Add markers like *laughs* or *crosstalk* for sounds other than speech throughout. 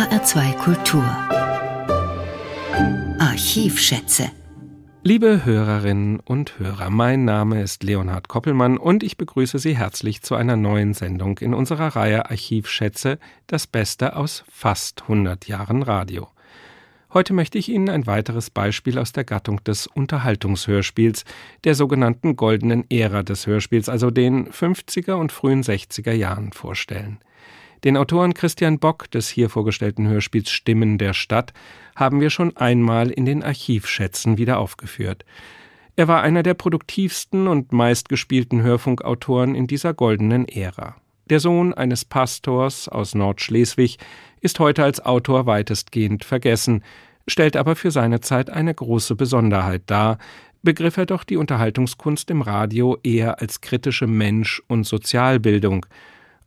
HR2 Kultur Archivschätze Liebe Hörerinnen und Hörer, mein Name ist Leonhard Koppelmann und ich begrüße Sie herzlich zu einer neuen Sendung in unserer Reihe Archivschätze, das Beste aus fast 100 Jahren Radio. Heute möchte ich Ihnen ein weiteres Beispiel aus der Gattung des Unterhaltungshörspiels, der sogenannten goldenen Ära des Hörspiels, also den 50er und frühen 60er Jahren vorstellen. Den Autoren Christian Bock des hier vorgestellten Hörspiels Stimmen der Stadt haben wir schon einmal in den Archivschätzen wieder aufgeführt. Er war einer der produktivsten und meistgespielten Hörfunkautoren in dieser goldenen Ära. Der Sohn eines Pastors aus Nordschleswig ist heute als Autor weitestgehend vergessen, stellt aber für seine Zeit eine große Besonderheit dar, begriff er doch die Unterhaltungskunst im Radio eher als kritische Mensch- und Sozialbildung,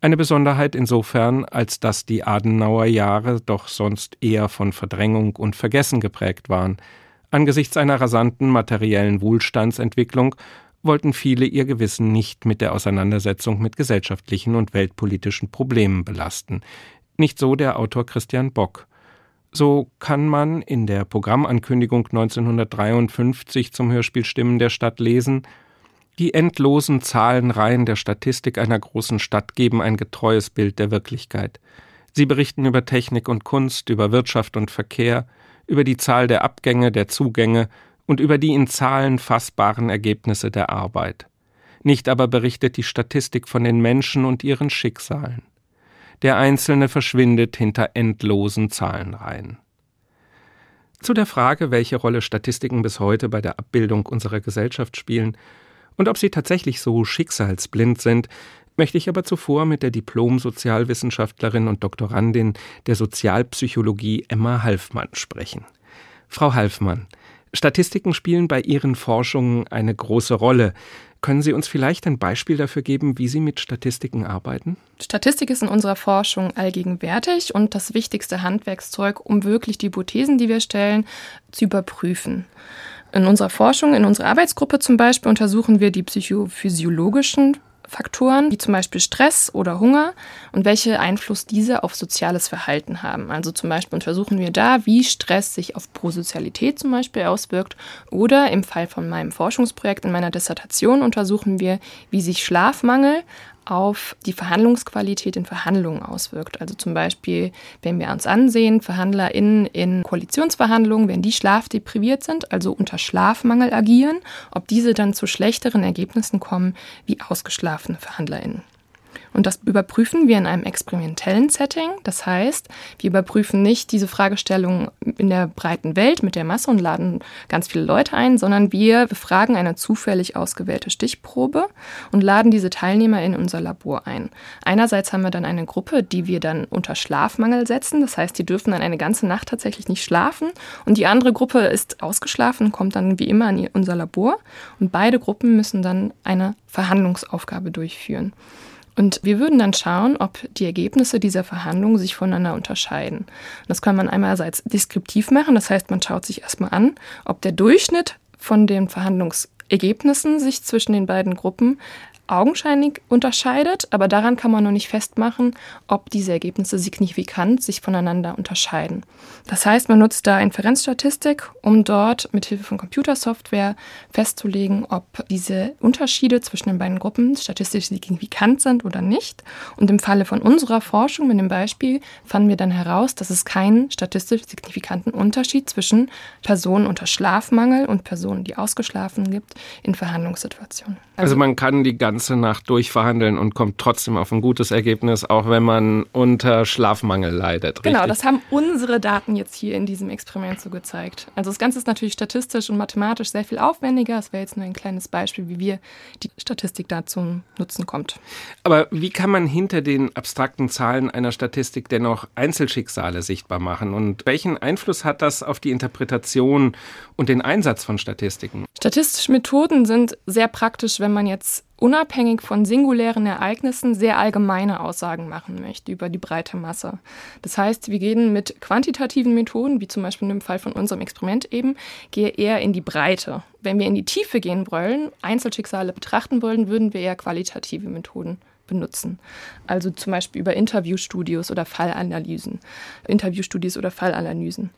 eine Besonderheit insofern, als dass die Adenauer Jahre doch sonst eher von Verdrängung und Vergessen geprägt waren. Angesichts einer rasanten materiellen Wohlstandsentwicklung wollten viele ihr Gewissen nicht mit der Auseinandersetzung mit gesellschaftlichen und weltpolitischen Problemen belasten. Nicht so der Autor Christian Bock. So kann man in der Programmankündigung 1953 zum Hörspiel Stimmen der Stadt lesen, die endlosen Zahlenreihen der Statistik einer großen Stadt geben ein getreues Bild der Wirklichkeit. Sie berichten über Technik und Kunst, über Wirtschaft und Verkehr, über die Zahl der Abgänge, der Zugänge und über die in Zahlen fassbaren Ergebnisse der Arbeit. Nicht aber berichtet die Statistik von den Menschen und ihren Schicksalen. Der Einzelne verschwindet hinter endlosen Zahlenreihen. Zu der Frage, welche Rolle Statistiken bis heute bei der Abbildung unserer Gesellschaft spielen, und ob sie tatsächlich so schicksalsblind sind, möchte ich aber zuvor mit der Diplom-Sozialwissenschaftlerin und Doktorandin der Sozialpsychologie Emma Halfmann sprechen. Frau Halfmann, Statistiken spielen bei Ihren Forschungen eine große Rolle. Können Sie uns vielleicht ein Beispiel dafür geben, wie Sie mit Statistiken arbeiten? Statistik ist in unserer Forschung allgegenwärtig und das wichtigste Handwerkszeug, um wirklich die Hypothesen, die wir stellen, zu überprüfen. In unserer Forschung, in unserer Arbeitsgruppe zum Beispiel, untersuchen wir die psychophysiologischen Faktoren, wie zum Beispiel Stress oder Hunger und welche Einfluss diese auf soziales Verhalten haben. Also zum Beispiel untersuchen wir da, wie Stress sich auf Prosozialität zum Beispiel auswirkt oder im Fall von meinem Forschungsprojekt in meiner Dissertation untersuchen wir, wie sich Schlafmangel auf die Verhandlungsqualität in Verhandlungen auswirkt. Also zum Beispiel, wenn wir uns ansehen, VerhandlerInnen in Koalitionsverhandlungen, wenn die schlafdepriviert sind, also unter Schlafmangel agieren, ob diese dann zu schlechteren Ergebnissen kommen wie ausgeschlafene VerhandlerInnen. Und das überprüfen wir in einem experimentellen Setting. Das heißt, wir überprüfen nicht diese Fragestellung in der breiten Welt mit der Masse und laden ganz viele Leute ein, sondern wir befragen eine zufällig ausgewählte Stichprobe und laden diese Teilnehmer in unser Labor ein. Einerseits haben wir dann eine Gruppe, die wir dann unter Schlafmangel setzen. Das heißt, die dürfen dann eine ganze Nacht tatsächlich nicht schlafen. Und die andere Gruppe ist ausgeschlafen, kommt dann wie immer in unser Labor. Und beide Gruppen müssen dann eine Verhandlungsaufgabe durchführen. Und wir würden dann schauen, ob die Ergebnisse dieser Verhandlungen sich voneinander unterscheiden. Das kann man einerseits deskriptiv machen, das heißt, man schaut sich erstmal an, ob der Durchschnitt von den Verhandlungsergebnissen sich zwischen den beiden Gruppen augenscheinlich unterscheidet, aber daran kann man noch nicht festmachen, ob diese Ergebnisse signifikant sich voneinander unterscheiden. Das heißt, man nutzt da Inferenzstatistik, um dort mit Hilfe von Computersoftware festzulegen, ob diese Unterschiede zwischen den beiden Gruppen statistisch signifikant sind oder nicht. Und im Falle von unserer Forschung mit dem Beispiel fanden wir dann heraus, dass es keinen statistisch signifikanten Unterschied zwischen Personen unter Schlafmangel und Personen, die ausgeschlafen gibt, in Verhandlungssituationen. Also, also man kann die ganze Nacht durchverhandeln und kommt trotzdem auf ein gutes Ergebnis, auch wenn man unter Schlafmangel leidet. Genau, das haben unsere Daten jetzt hier in diesem Experiment so gezeigt. Also das Ganze ist natürlich statistisch und mathematisch sehr viel aufwendiger. Es wäre jetzt nur ein kleines Beispiel, wie wir die Statistik da zum Nutzen kommt. Aber wie kann man hinter den abstrakten Zahlen einer Statistik dennoch Einzelschicksale sichtbar machen? Und welchen Einfluss hat das auf die Interpretation und den Einsatz von Statistiken? Statistische Methoden sind sehr praktisch, wenn man jetzt unabhängig von singulären Ereignissen sehr allgemeine Aussagen machen möchte über die breite Masse. Das heißt, wir gehen mit quantitativen Methoden, wie zum Beispiel im Fall von unserem Experiment eben, gehe eher in die Breite. Wenn wir in die Tiefe gehen wollen, Einzelschicksale betrachten wollen, würden wir eher qualitative Methoden benutzen. Also zum Beispiel über Interviewstudios oder Fallanalysen. Interviewstudios oder Fallanalysen.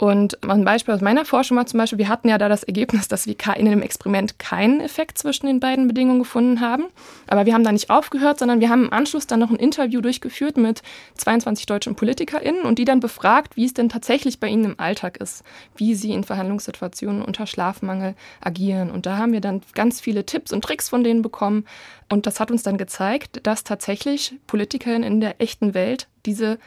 Und ein Beispiel aus meiner Forschung war zum Beispiel, wir hatten ja da das Ergebnis, dass wir in dem Experiment keinen Effekt zwischen den beiden Bedingungen gefunden haben. Aber wir haben da nicht aufgehört, sondern wir haben im Anschluss dann noch ein Interview durchgeführt mit 22 deutschen PolitikerInnen und die dann befragt, wie es denn tatsächlich bei ihnen im Alltag ist, wie sie in Verhandlungssituationen unter Schlafmangel agieren. Und da haben wir dann ganz viele Tipps und Tricks von denen bekommen. Und das hat uns dann gezeigt, dass tatsächlich PolitikerInnen in der echten Welt diese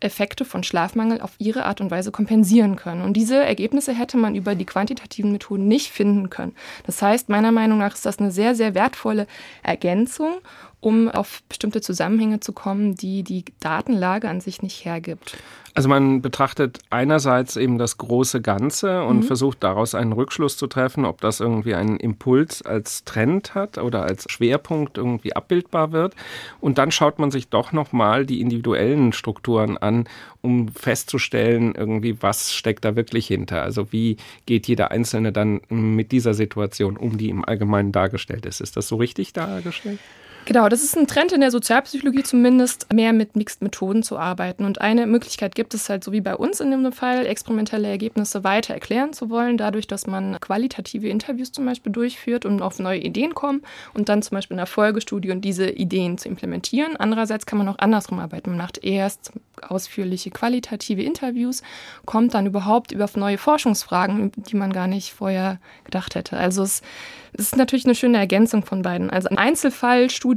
Effekte von Schlafmangel auf ihre Art und Weise kompensieren können. Und diese Ergebnisse hätte man über die quantitativen Methoden nicht finden können. Das heißt, meiner Meinung nach ist das eine sehr, sehr wertvolle Ergänzung, um auf bestimmte Zusammenhänge zu kommen, die die Datenlage an sich nicht hergibt. Also man betrachtet einerseits eben das große Ganze und mhm. versucht daraus einen Rückschluss zu treffen, ob das irgendwie einen Impuls als Trend hat oder als Schwerpunkt irgendwie abbildbar wird. Und dann schaut man sich doch nochmal die individuellen Strukturen an, um festzustellen, irgendwie, was steckt da wirklich hinter. Also wie geht jeder Einzelne dann mit dieser Situation um, die im Allgemeinen dargestellt ist. Ist das so richtig dargestellt? Genau, das ist ein Trend in der Sozialpsychologie zumindest, mehr mit Mixed-Methoden zu arbeiten. Und eine Möglichkeit gibt es halt, so wie bei uns in dem Fall, experimentelle Ergebnisse weiter erklären zu wollen, dadurch, dass man qualitative Interviews zum Beispiel durchführt und auf neue Ideen kommt und dann zum Beispiel in der Folgestudie und diese Ideen zu implementieren. Andererseits kann man auch andersrum arbeiten. Man macht erst ausführliche qualitative Interviews, kommt dann überhaupt über neue Forschungsfragen, die man gar nicht vorher gedacht hätte. Also es ist natürlich eine schöne Ergänzung von beiden. Also in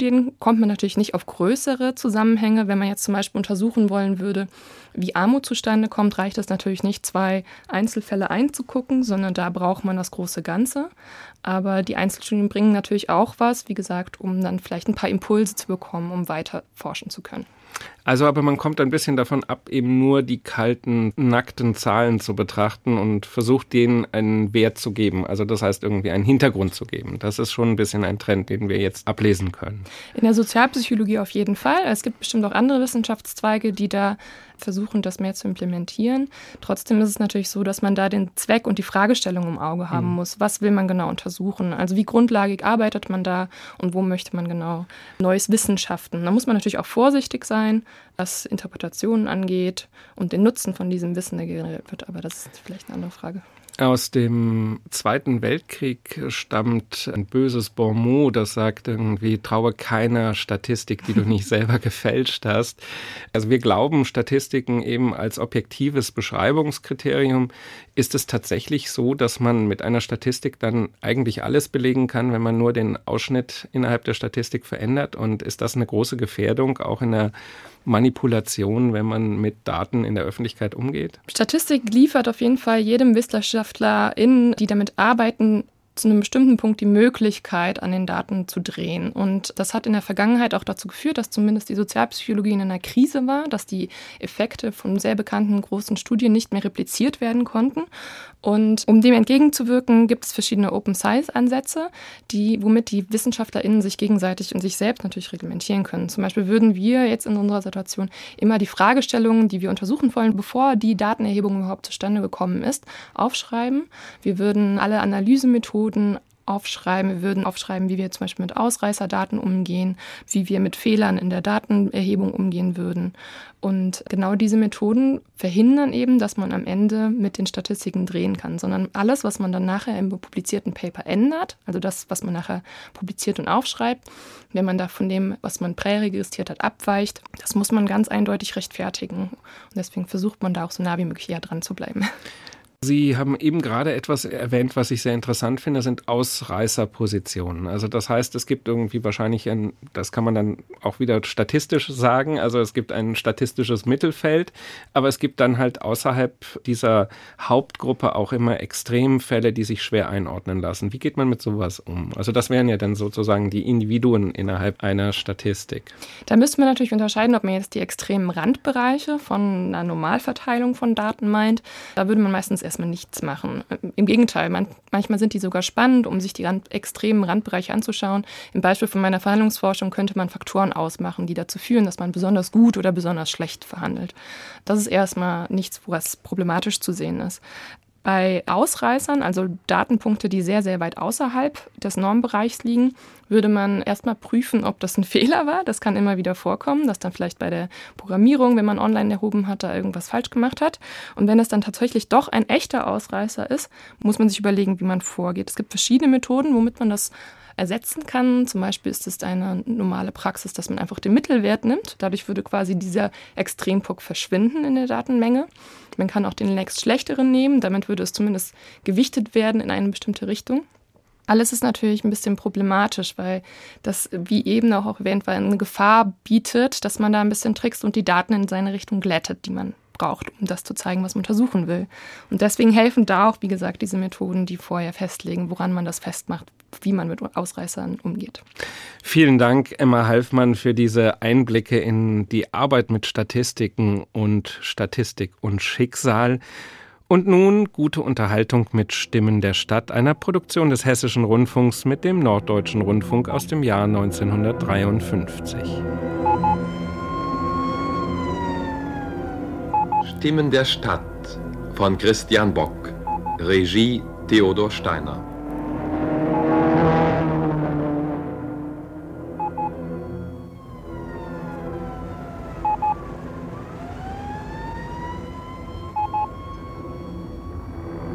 Einzelfallstudien kommt man natürlich nicht auf größere Zusammenhänge. Wenn man jetzt zum Beispiel untersuchen wollen würde, wie Armut zustande kommt, reicht es natürlich nicht, zwei Einzelfälle einzugucken, sondern da braucht man das große Ganze. Aber die Einzelstudien bringen natürlich auch was, wie gesagt, um dann vielleicht ein paar Impulse zu bekommen, um weiter forschen zu können. Also, aber man kommt ein bisschen davon ab, eben nur die kalten, nackten Zahlen zu betrachten und versucht denen einen Wert zu geben. Also, das heißt, irgendwie einen Hintergrund zu geben. Das ist schon ein bisschen ein Trend, den wir jetzt ablesen können. In der Sozialpsychologie auf jeden Fall. Es gibt bestimmt auch andere Wissenschaftszweige, die da versuchen, das mehr zu implementieren. Trotzdem ist es natürlich so, dass man da den Zweck und die Fragestellung im Auge haben mhm. muss. Was will man genau untersuchen? Also wie grundlagig arbeitet man da und wo möchte man genau neues Wissen schaffen? Da muss man natürlich auch vorsichtig sein was Interpretationen angeht und den Nutzen von diesem Wissen, der generiert wird. Aber das ist vielleicht eine andere Frage. Aus dem Zweiten Weltkrieg stammt ein böses Bonmot, das sagt irgendwie, traue keiner Statistik, die du nicht *laughs* selber gefälscht hast. Also wir glauben Statistiken eben als objektives Beschreibungskriterium. Ist es tatsächlich so, dass man mit einer Statistik dann eigentlich alles belegen kann, wenn man nur den Ausschnitt innerhalb der Statistik verändert? Und ist das eine große Gefährdung auch in der Manipulation, wenn man mit Daten in der Öffentlichkeit umgeht? Statistik liefert auf jeden Fall jedem Wissenschaftler, die damit arbeiten, zu einem bestimmten Punkt die Möglichkeit, an den Daten zu drehen. Und das hat in der Vergangenheit auch dazu geführt, dass zumindest die Sozialpsychologie in einer Krise war, dass die Effekte von sehr bekannten großen Studien nicht mehr repliziert werden konnten. Und um dem entgegenzuwirken, gibt es verschiedene Open Science-Ansätze, die, womit die WissenschaftlerInnen sich gegenseitig und sich selbst natürlich reglementieren können. Zum Beispiel würden wir jetzt in unserer Situation immer die Fragestellungen, die wir untersuchen wollen, bevor die Datenerhebung überhaupt zustande gekommen ist, aufschreiben. Wir würden alle Analysemethoden aufschreiben. Wir würden aufschreiben, wie wir zum Beispiel mit Ausreißerdaten umgehen, wie wir mit Fehlern in der Datenerhebung umgehen würden. Und genau diese Methoden verhindern eben, dass man am Ende mit den Statistiken drehen kann, sondern alles, was man dann nachher im publizierten Paper ändert, also das, was man nachher publiziert und aufschreibt, wenn man da von dem, was man präregistriert hat, abweicht, das muss man ganz eindeutig rechtfertigen. Und deswegen versucht man da auch so nah wie möglich dran zu bleiben. Sie haben eben gerade etwas erwähnt, was ich sehr interessant finde, sind Ausreißerpositionen. Also das heißt, es gibt irgendwie wahrscheinlich ein, das kann man dann auch wieder statistisch sagen, also es gibt ein statistisches Mittelfeld, aber es gibt dann halt außerhalb dieser Hauptgruppe auch immer Extremfälle, die sich schwer einordnen lassen. Wie geht man mit sowas um? Also das wären ja dann sozusagen die Individuen innerhalb einer Statistik. Da müsste man natürlich unterscheiden, ob man jetzt die extremen Randbereiche von einer Normalverteilung von Daten meint. Da würde man meistens erstmal nichts machen. Im Gegenteil, man, manchmal sind die sogar spannend, um sich die Rand, extremen Randbereiche anzuschauen. Im Beispiel von meiner Verhandlungsforschung könnte man Faktoren ausmachen, die dazu führen, dass man besonders gut oder besonders schlecht verhandelt. Das ist erstmal nichts, was problematisch zu sehen ist. Bei Ausreißern, also Datenpunkte, die sehr, sehr weit außerhalb des Normbereichs liegen, würde man erstmal prüfen, ob das ein *laughs* Fehler war. Das kann immer wieder vorkommen, dass dann vielleicht bei der Programmierung, wenn man online erhoben hat, da irgendwas falsch gemacht hat. Und wenn es dann tatsächlich doch ein echter Ausreißer ist, muss man sich überlegen, wie man vorgeht. Es gibt verschiedene Methoden, womit man das ersetzen kann. Zum Beispiel ist es eine normale Praxis, dass man einfach den Mittelwert nimmt. Dadurch würde quasi dieser Extrempunkt verschwinden in der Datenmenge. Man kann auch den nächst schlechteren nehmen. Damit würde es zumindest gewichtet werden in eine bestimmte Richtung. Alles ist natürlich ein bisschen problematisch, weil das, wie eben auch erwähnt war, eine Gefahr bietet, dass man da ein bisschen trickst und die Daten in seine Richtung glättet, die man braucht, um das zu zeigen, was man untersuchen will. Und deswegen helfen da auch, wie gesagt, diese Methoden, die vorher festlegen, woran man das festmacht, wie man mit Ausreißern umgeht. Vielen Dank, Emma Halfmann, für diese Einblicke in die Arbeit mit Statistiken und Statistik und Schicksal. Und nun gute Unterhaltung mit Stimmen der Stadt, einer Produktion des Hessischen Rundfunks mit dem Norddeutschen Rundfunk aus dem Jahr 1953. Stimmen der Stadt von Christian Bock, Regie Theodor Steiner.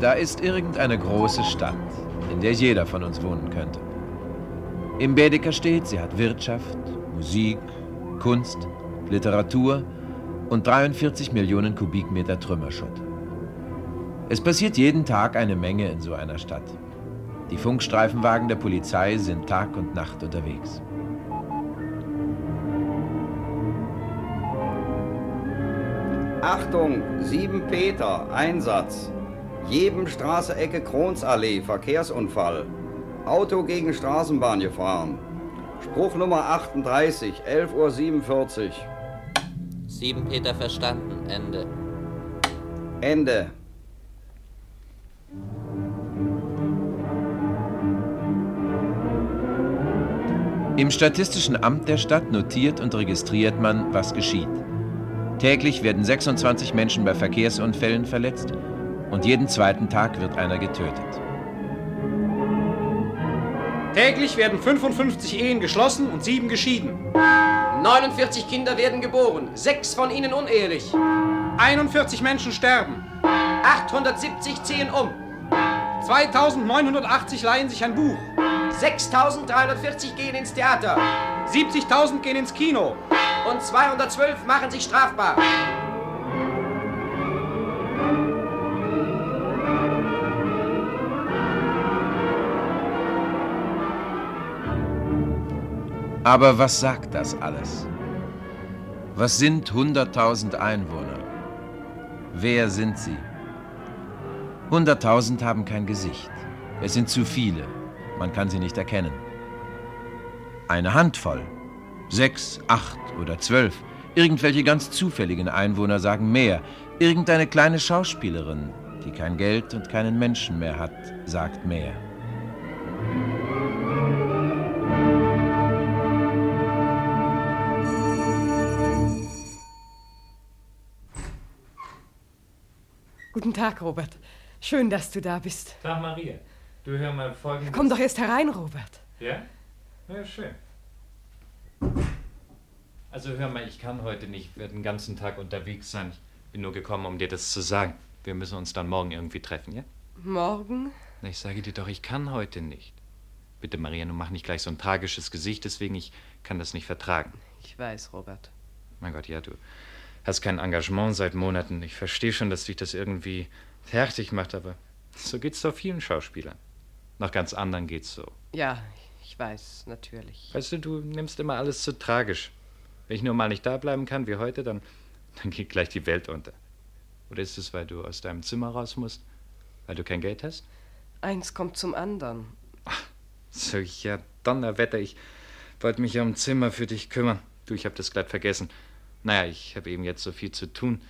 Da ist irgendeine große Stadt, in der jeder von uns wohnen könnte. Im Baedeker steht, sie hat Wirtschaft, Musik, Kunst, Literatur und 43 Millionen Kubikmeter Trümmerschutt. Es passiert jeden Tag eine Menge in so einer Stadt. Die Funkstreifenwagen der Polizei sind Tag und Nacht unterwegs. Achtung, 7 Peter, Einsatz. Jebenstraße Ecke Kronsallee, Verkehrsunfall. Auto gegen Straßenbahn gefahren. Spruch Nummer 38, 11.47 Uhr. 7 Peter verstanden, Ende. Ende. Im Statistischen Amt der Stadt notiert und registriert man, was geschieht. Täglich werden 26 Menschen bei Verkehrsunfällen verletzt und jeden zweiten Tag wird einer getötet. Täglich werden 55 Ehen geschlossen und sieben geschieden. 49 Kinder werden geboren, sechs von ihnen unehelich. 41 Menschen sterben. 870 ziehen um. 2980 leihen sich ein Buch. 6340 gehen ins Theater. 70.000 gehen ins Kino. Und 212 machen sich strafbar. Aber was sagt das alles? Was sind 100.000 Einwohner? Wer sind sie? 100.000 haben kein Gesicht. Es sind zu viele. Man kann sie nicht erkennen. Eine Handvoll. Sechs, acht oder zwölf. Irgendwelche ganz zufälligen Einwohner sagen mehr. Irgendeine kleine Schauspielerin, die kein Geld und keinen Menschen mehr hat, sagt mehr. Tag, Robert. Schön, dass du da bist. Tag, Maria. Du hör mal folgendes. Komm doch erst herein, Robert. Ja? Ja, schön. Also hör mal, ich kann heute nicht, werde den ganzen Tag unterwegs sein. Ich bin nur gekommen, um dir das zu sagen. Wir müssen uns dann morgen irgendwie treffen, ja? Morgen? Na, ich sage dir doch, ich kann heute nicht. Bitte, Maria, nun mach nicht gleich so ein tragisches Gesicht, deswegen ich kann das nicht vertragen. Ich weiß, Robert. Mein Gott, ja, du hast kein Engagement seit Monaten. Ich verstehe schon, dass dich das irgendwie fertig macht, aber so geht's doch vielen Schauspielern. Nach ganz anderen geht's so. Ja, ich weiß, natürlich. Weißt du, du nimmst immer alles zu tragisch. Wenn ich nur mal nicht da bleiben kann wie heute, dann, dann geht gleich die Welt unter. Oder ist es, weil du aus deinem Zimmer raus musst? Weil du kein Geld hast? Eins kommt zum anderen. Ach, so, ja, Donnerwetter, ich wollte mich ja um Zimmer für dich kümmern. Du, ich hab das glatt vergessen. Naja, ich habe eben jetzt so viel zu tun.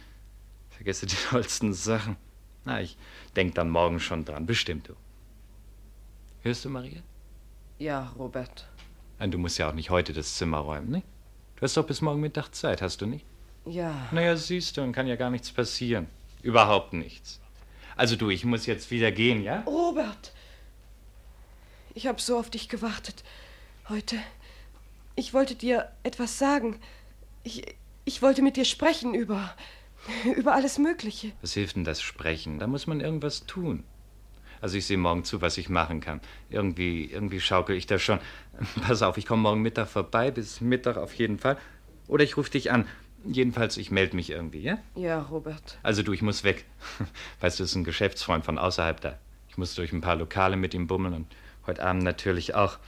Vergesse die *laughs* tollsten Sachen. Na, ich denk dann morgen schon dran, bestimmt du. Hörst du, Maria? Ja, Robert. Nein, du musst ja auch nicht heute das Zimmer räumen, ne? Du hast doch bis morgen Mittag Zeit, hast du nicht? Ja. Naja, siehst du, dann kann ja gar nichts passieren. Überhaupt nichts. Also du, ich muss jetzt wieder gehen, ja? Robert! Ich habe so auf dich gewartet. Heute. Ich wollte dir etwas sagen. Ich, ich wollte mit dir sprechen über. über alles Mögliche. Was hilft denn das Sprechen? Da muss man irgendwas tun. Also ich sehe morgen zu, was ich machen kann. Irgendwie, irgendwie schaukel ich da schon. *laughs* Pass auf, ich komme morgen Mittag vorbei, bis Mittag auf jeden Fall. Oder ich rufe dich an. Jedenfalls, ich melde mich irgendwie, ja? Ja, Robert. Also du, ich muss weg. *laughs* Weißt du, das ist ein Geschäftsfreund von außerhalb da. Ich muss durch ein paar Lokale mit ihm bummeln und heute Abend natürlich auch.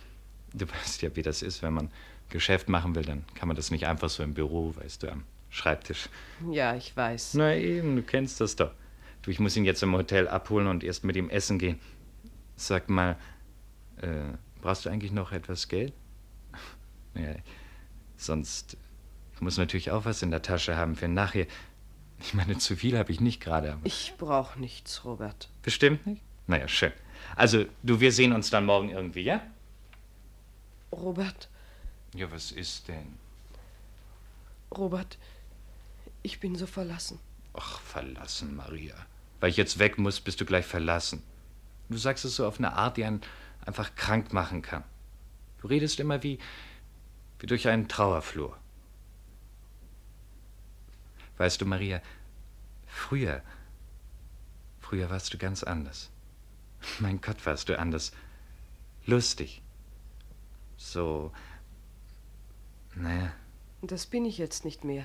Du *laughs* weißt ja, wie das ist, wenn man Geschäft machen will, dann kann man das nicht einfach so im Büro, weißt du, am Schreibtisch. Ja, ich weiß. Na eben, du kennst das doch. Du, ich muss ihn jetzt im Hotel abholen und erst mit ihm essen gehen. Sag mal, äh, brauchst du eigentlich noch etwas Geld? *laughs* ja, sonst ich muss natürlich auch was in der Tasche haben für nachher. Ich meine, zu viel habe ich nicht gerade. Ich brauche nichts, Robert. Bestimmt nicht? Naja, schön. Also, du, wir sehen uns dann morgen irgendwie, ja? Robert. Ja, was ist denn? Robert, ich bin so verlassen. Ach, verlassen, Maria. Weil ich jetzt weg muss, bist du gleich verlassen. Du sagst es so auf eine Art, die einen einfach krank machen kann. Du redest immer wie, wie durch einen Trauerflur. Weißt du, Maria, früher, früher warst du ganz anders. Mein Gott, warst du anders. Lustig. So, naja. Das bin ich jetzt nicht mehr.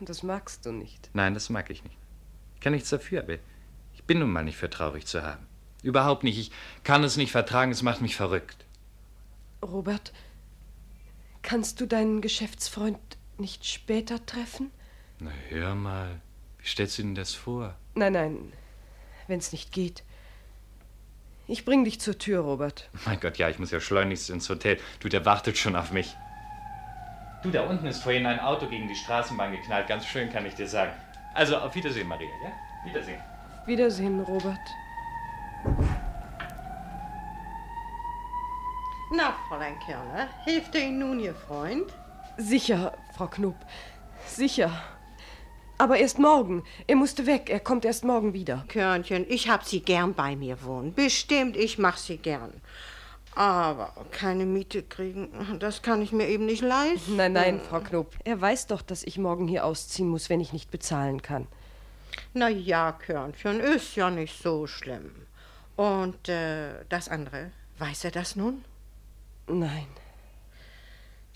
Das magst du nicht. Nein, das mag ich nicht. Ich kann nichts dafür, aber ich bin nun mal nicht für traurig zu haben. Überhaupt nicht. Ich kann es nicht vertragen, es macht mich verrückt. Robert, kannst du deinen Geschäftsfreund nicht später treffen? Na, hör mal. Wie stellst du denn das vor? Nein, nein. Wenn's nicht geht. Ich bring dich zur Tür, Robert. Mein Gott, ja, ich muss ja schleunigst ins Hotel. Du, der wartet schon auf mich. Du, da unten ist vorhin ein Auto gegen die Straßenbahn geknallt. Ganz schön, kann ich dir sagen. Also, auf Wiedersehen, Maria, ja? Wiedersehen. Wiedersehen, Robert. Na, Fräulein Kerner, hilft Ihnen nun Ihr Freund? Sicher, Frau Knupp. Sicher. Aber erst morgen. Er musste weg. Er kommt erst morgen wieder. Körnchen, ich hab Sie gern bei mir wohnen. Bestimmt, ich mach Sie gern. Aber keine Miete kriegen, das kann ich mir eben nicht leisten. Nein, nein, Frau Knob. Er weiß doch, dass ich morgen hier ausziehen muss, wenn ich nicht bezahlen kann. Na ja, Körnchen, ist ja nicht so schlimm. Und äh, das andere, weiß er das nun? Nein.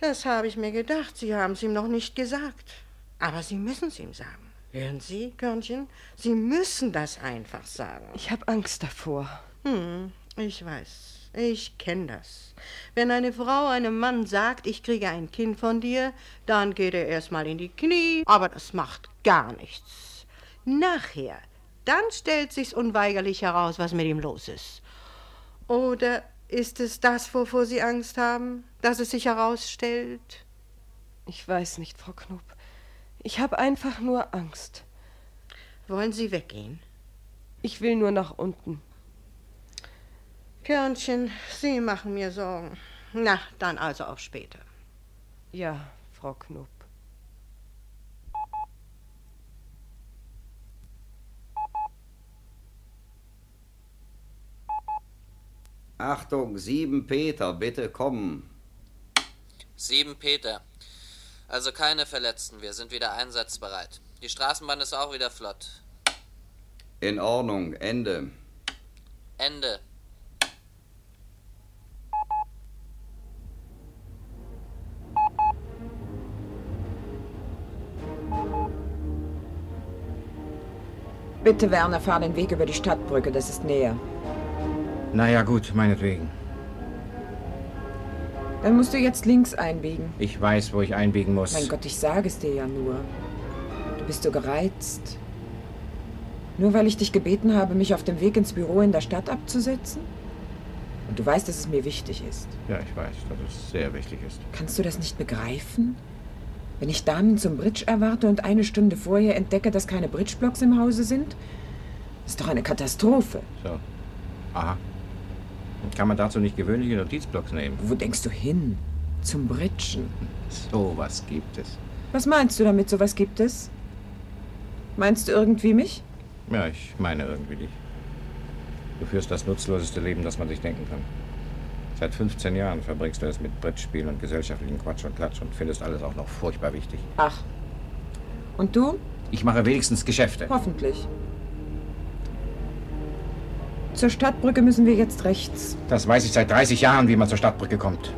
Das habe ich mir gedacht. Sie haben es ihm noch nicht gesagt. Aber Sie müssen es ihm sagen. Hören Sie, Körnchen? Sie müssen das einfach sagen. Ich habe Angst davor. Hm, ich weiß. Ich kenne das. Wenn eine Frau einem Mann sagt, ich kriege ein Kind von dir, dann geht er erstmal in die Knie, aber das macht gar nichts. Nachher, dann stellt sich's unweigerlich heraus, was mit ihm los ist. Oder ist es das, wovor Sie Angst haben, dass es sich herausstellt? Ich weiß nicht, Frau Knob. Ich habe einfach nur Angst. Wollen Sie weggehen? Ich will nur nach unten. Körnchen, Sie machen mir Sorgen. Na, dann also auf später. Ja, Frau Knob. Achtung, sieben Peter, bitte kommen. Sieben Peter. Also keine Verletzten, wir sind wieder einsatzbereit. Die Straßenbahn ist auch wieder flott. In Ordnung, Ende. Ende. Bitte, Werner, fahr den Weg über die Stadtbrücke, das ist näher. Na ja, gut, meinetwegen. Dann musst du jetzt links einbiegen. Ich weiß, wo ich einbiegen muss. Mein Gott, ich sage es dir ja nur. Du bist so gereizt. Nur weil ich dich gebeten habe, mich auf dem Weg ins Büro in der Stadt abzusetzen? Und du weißt, dass es mir wichtig ist. Ja, ich weiß, dass es sehr wichtig ist. Kannst du das nicht begreifen? Wenn ich Damen zum Bridge erwarte und eine Stunde vorher entdecke, dass keine Bridgeblocks im Hause sind? Ist doch eine Katastrophe. So. Aha. Kann man dazu nicht gewöhnliche Notizblocks nehmen? Wo denkst du hin? Zum Bridgen. So was gibt es. Was meinst du damit, sowas gibt es? Meinst du irgendwie mich? Ja, ich meine irgendwie dich. Du führst das nutzloseste Leben, das man sich denken kann. Seit 15 Jahren verbringst du es mit Brettspielen und gesellschaftlichen Quatsch und Klatsch und findest alles auch noch furchtbar wichtig. Ach. Und du? Ich mache wenigstens Geschäfte. Hoffentlich. Zur Stadtbrücke müssen wir jetzt rechts. Das weiß ich seit 30 Jahren, wie man zur Stadtbrücke kommt.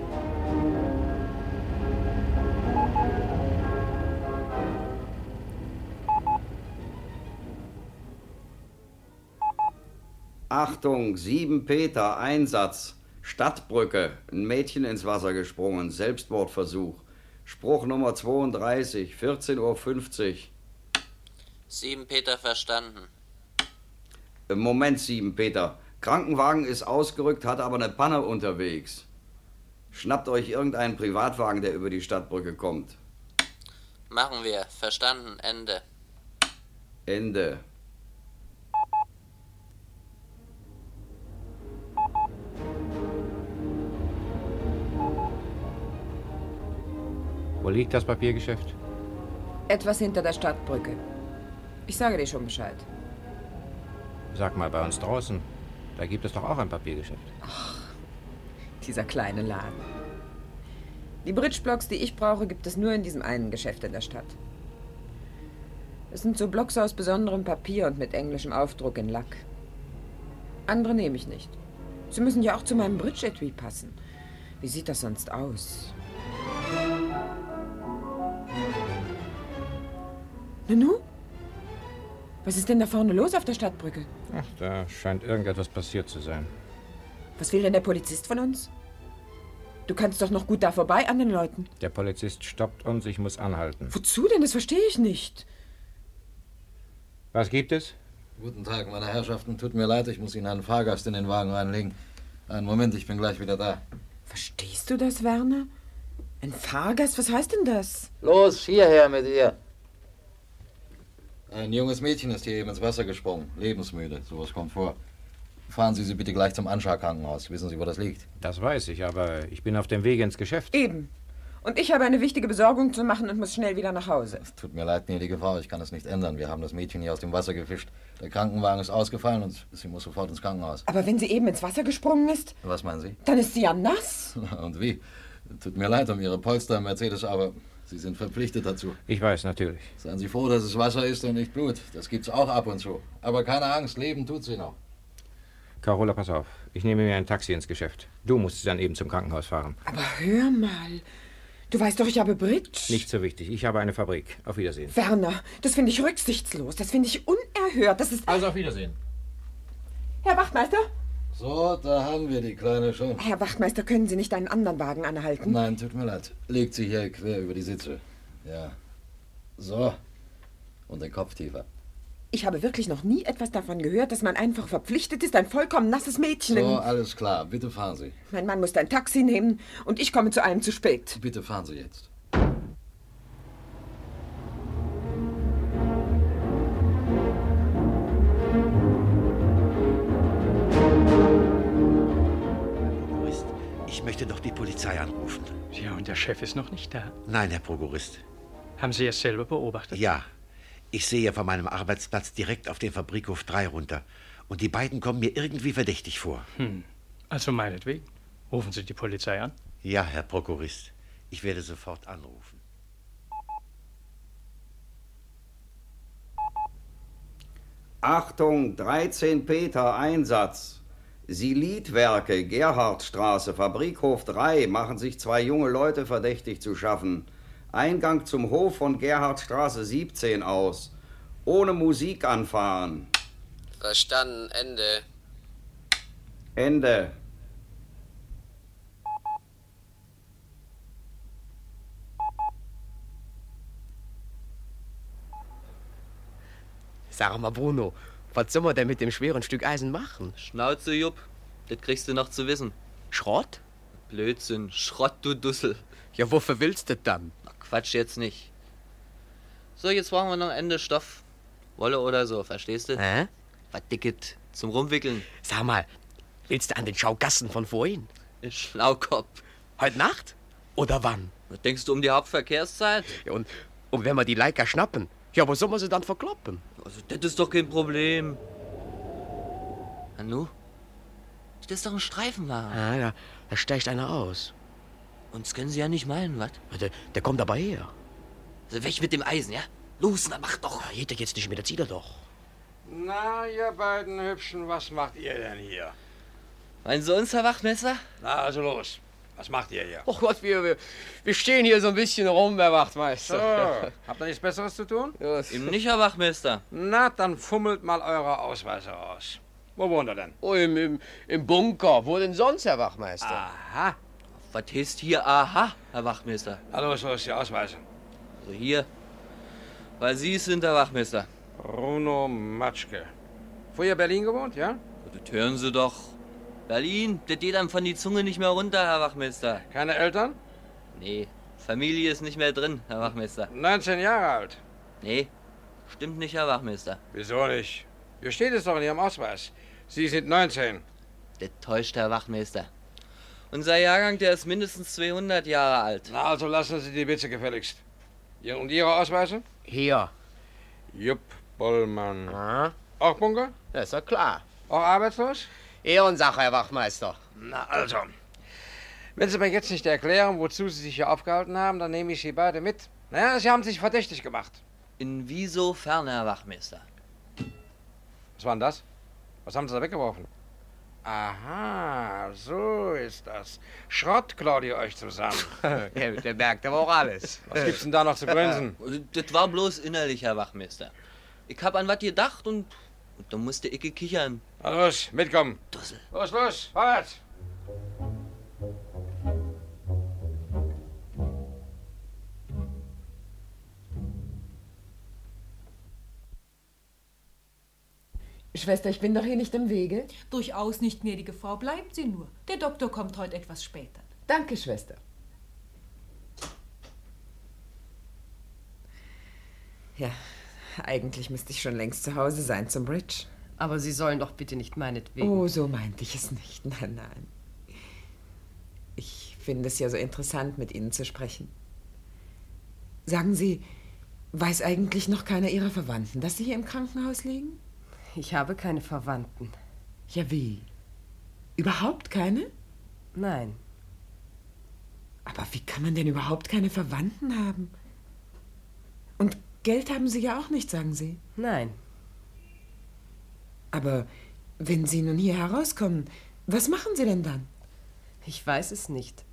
Achtung, 7 Peter, Einsatz. Stadtbrücke, ein Mädchen ins Wasser gesprungen, Selbstmordversuch. Spruch Nummer 32, 14.50 Uhr. 7 Peter verstanden. Im Moment, 7 Peter. Krankenwagen ist ausgerückt, hat aber eine Panne unterwegs. Schnappt euch irgendeinen Privatwagen, der über die Stadtbrücke kommt. Machen wir. Verstanden. Ende. Ende. Wo liegt das Papiergeschäft? Etwas hinter der Stadtbrücke. Ich sage dir schon Bescheid. Sag mal, bei uns draußen, da gibt es doch auch ein Papiergeschäft. Ach, dieser kleine Laden. Die Bridgeblocks, die ich brauche, gibt es nur in diesem einen Geschäft in der Stadt. Es sind so Blocks aus besonderem Papier und mit englischem Aufdruck in Lack. Andere nehme ich nicht. Sie müssen ja auch zu meinem Bridge-Etui passen. Wie sieht das sonst aus? Nanu? Was ist denn da vorne los auf der Stadtbrücke? Ach, da scheint irgendetwas passiert zu sein. Was will denn der Polizist von uns? Du kannst doch noch gut da vorbei an den Leuten. Der Polizist stoppt uns, ich muss anhalten. Wozu denn? Das verstehe ich nicht. Was gibt es? Guten Tag, meine Herrschaften. Tut mir leid, ich muss Ihnen einen Fahrgast in den Wagen reinlegen. Einen Moment, ich bin gleich wieder da. Verstehst du das, Werner? Ein Fahrgast? Was heißt denn das? Los, hierher mit ihr. Ein junges Mädchen ist hier eben ins Wasser gesprungen. Lebensmüde, sowas kommt vor. Fahren Sie sie bitte gleich zum Anschlagkrankenhaus. Wissen Sie, wo das liegt? Das weiß ich, aber ich bin auf dem Weg ins Geschäft. Eben. Und ich habe eine wichtige Besorgung zu machen und muss schnell wieder nach Hause. Tut mir leid, gnädige Frau, ich kann es nicht ändern. Wir haben das Mädchen hier aus dem Wasser gefischt. Der Krankenwagen ist ausgefallen und sie muss sofort ins Krankenhaus. Aber wenn sie eben ins Wasser gesprungen ist, Was meinen Sie? dann ist sie ja nass. *laughs* Und wie? Tut mir leid um Ihre Polster im Mercedes, aber Sie sind verpflichtet dazu. Ich weiß, natürlich. Seien Sie froh, dass es Wasser ist und nicht Blut. Das gibt's auch ab und zu. Aber keine Angst, leben tut sie noch. Carola, pass auf. Ich nehme mir ein Taxi ins Geschäft. Du musst sie dann eben zum Krankenhaus fahren. Aber hör mal. Du weißt doch, ich habe Bridge. Nicht so wichtig. Ich habe eine Fabrik. Auf Wiedersehen. Werner, das finde ich rücksichtslos. Das finde ich unerhört. Das ist. Also auf Wiedersehen. Herr Wachtmeister? So, da haben wir die Kleine schon. Herr Wachtmeister, können Sie nicht einen anderen Wagen anhalten? Nein, tut mir leid. Legt sie hier quer über die Sitze. Ja. So. Und den Kopf tiefer. Ich habe wirklich noch nie etwas davon gehört, dass man einfach verpflichtet ist, ein vollkommen nasses Mädchen. So, alles klar. Bitte fahren Sie. Mein Mann muss ein Taxi nehmen und ich komme zu einem zu spät. Bitte fahren Sie jetzt. Ich möchte doch die Polizei anrufen. Ja, und der Chef ist noch nicht da. Nein, Herr Prokurist. Haben Sie es selber beobachtet? Ja. Ich sehe von meinem Arbeitsplatz direkt auf den Fabrikhof 3 runter. Und die beiden kommen mir irgendwie verdächtig vor. Hm. Also meinetwegen. Rufen Sie die Polizei an. Ja, Herr Prokurist. Ich werde sofort anrufen. Achtung, 13 Peter, Einsatz. Silitwerke, Gerhardstraße, Fabrikhof 3 machen sich zwei junge Leute verdächtig zu schaffen. Eingang zum Hof von Gerhardstraße 17 aus. Ohne Musik anfahren. Verstanden. Ende. Ende. Sag mal, Bruno, was soll man denn mit dem schweren Stück Eisen machen? Schnauze, Jupp. Das kriegst du noch zu wissen. Schrott? Blödsinn. Schrott, du Dussel. Ja, wofür willst du das dann? Ach, Quatsch jetzt nicht. So, jetzt brauchen wir noch Ende Stoff. Wolle oder so, verstehst du? Hä? Was dicket zum Rumwickeln. Sag mal, willst du an den Schaugassen von vorhin? Schlaukopf. Heute Nacht? Oder wann? Was denkst du um die Hauptverkehrszeit? Ja, und, und wenn wir die Leica schnappen, Ja, wo soll man sie dann verkloppen? Also, das ist doch kein Problem. Nanu? Das ist doch ein Streifenwagen. Ah, ja, da steigt einer aus. Uns können sie ja nicht meinen, was? Der, der kommt aber her. Also weg mit dem Eisen, ja? Los, na mach doch. Ja, geht er jetzt nicht mehr, der zieht er doch. Na, ihr beiden Hübschen, was macht ihr denn hier? Mein Sohn, Herr Wachtmesser? Na, also los. Was macht ihr hier? Och Gott, wir, wir, wir stehen hier so ein bisschen rum, Herr Wachtmeister. So, habt ihr nichts Besseres zu tun? Ja, Eben nicht, Herr Wachtmeister. Na, dann fummelt mal eure Ausweise aus. Wo wohnt ihr denn? Oh, im, im, im Bunker. Wo denn sonst, Herr Wachmeister? Aha. Was heißt hier aha, Herr Wachtmeister? Na los, los, die Ausweise. Also hier. Weil Sie sind der Wachmeister. Bruno Matschke. Früher Berlin gewohnt, ja? Das hören Sie doch. Berlin, das geht einem von die Zunge nicht mehr runter, Herr Wachmeister. Keine Eltern? Nee, Familie ist nicht mehr drin, Herr Wachmeister. 19 Jahre alt. Nee, stimmt nicht, Herr Wachmeister. Wieso nicht? Hier steht es doch in Ihrem Ausweis. Sie sind 19. Das täuscht, Herr Wachmeister. Unser Jahrgang, der ist mindestens 200 Jahre alt. Na, also lassen Sie die Witze gefälligst. Und Ihre Ausweise? Hier. Jupp Bollmann. Aha. Auch Bunker? Das ist ja klar. Auch arbeitslos? Ehrensache, Herr Wachmeister. Na also. Wenn Sie mir jetzt nicht erklären, wozu Sie sich hier aufgehalten haben, dann nehme ich Sie beide mit. Naja, Sie haben sich verdächtig gemacht. Inwiesofern, Herr Wachmeister? Was war denn das? Was haben Sie da weggeworfen? Aha, so ist das. Schrott klaut ihr euch zusammen. *laughs* der, der merkt aber auch alles. *laughs* Was gibt's denn da noch zu grinsen? *laughs* Das war bloß innerlich, Herr Wachmeister. Ich hab an was gedacht und, und da musste ich kichern. Na los, mitkommen. Dussel. Los, los, vorwärts. Schwester, ich bin doch hier nicht im Wege. Durchaus nicht, gnädige Frau. Bleibt Sie nur. Der Doktor kommt heute etwas später. Danke, Schwester. Ja, eigentlich müsste ich schon längst zu Hause sein zum Bridge. Aber Sie sollen doch bitte nicht meinetwegen. Oh, so meinte ich es nicht. Nein, nein. Ich finde es ja so interessant, mit Ihnen zu sprechen. Sagen Sie, weiß eigentlich noch keiner Ihrer Verwandten, dass Sie hier im Krankenhaus liegen? Ich habe keine Verwandten. Ja, wie? Überhaupt keine? Nein. Aber wie kann man denn überhaupt keine Verwandten haben? Und Geld haben Sie ja auch nicht, sagen Sie. Nein. Aber wenn Sie nun hier herauskommen, was machen Sie denn dann? Ich weiß es nicht.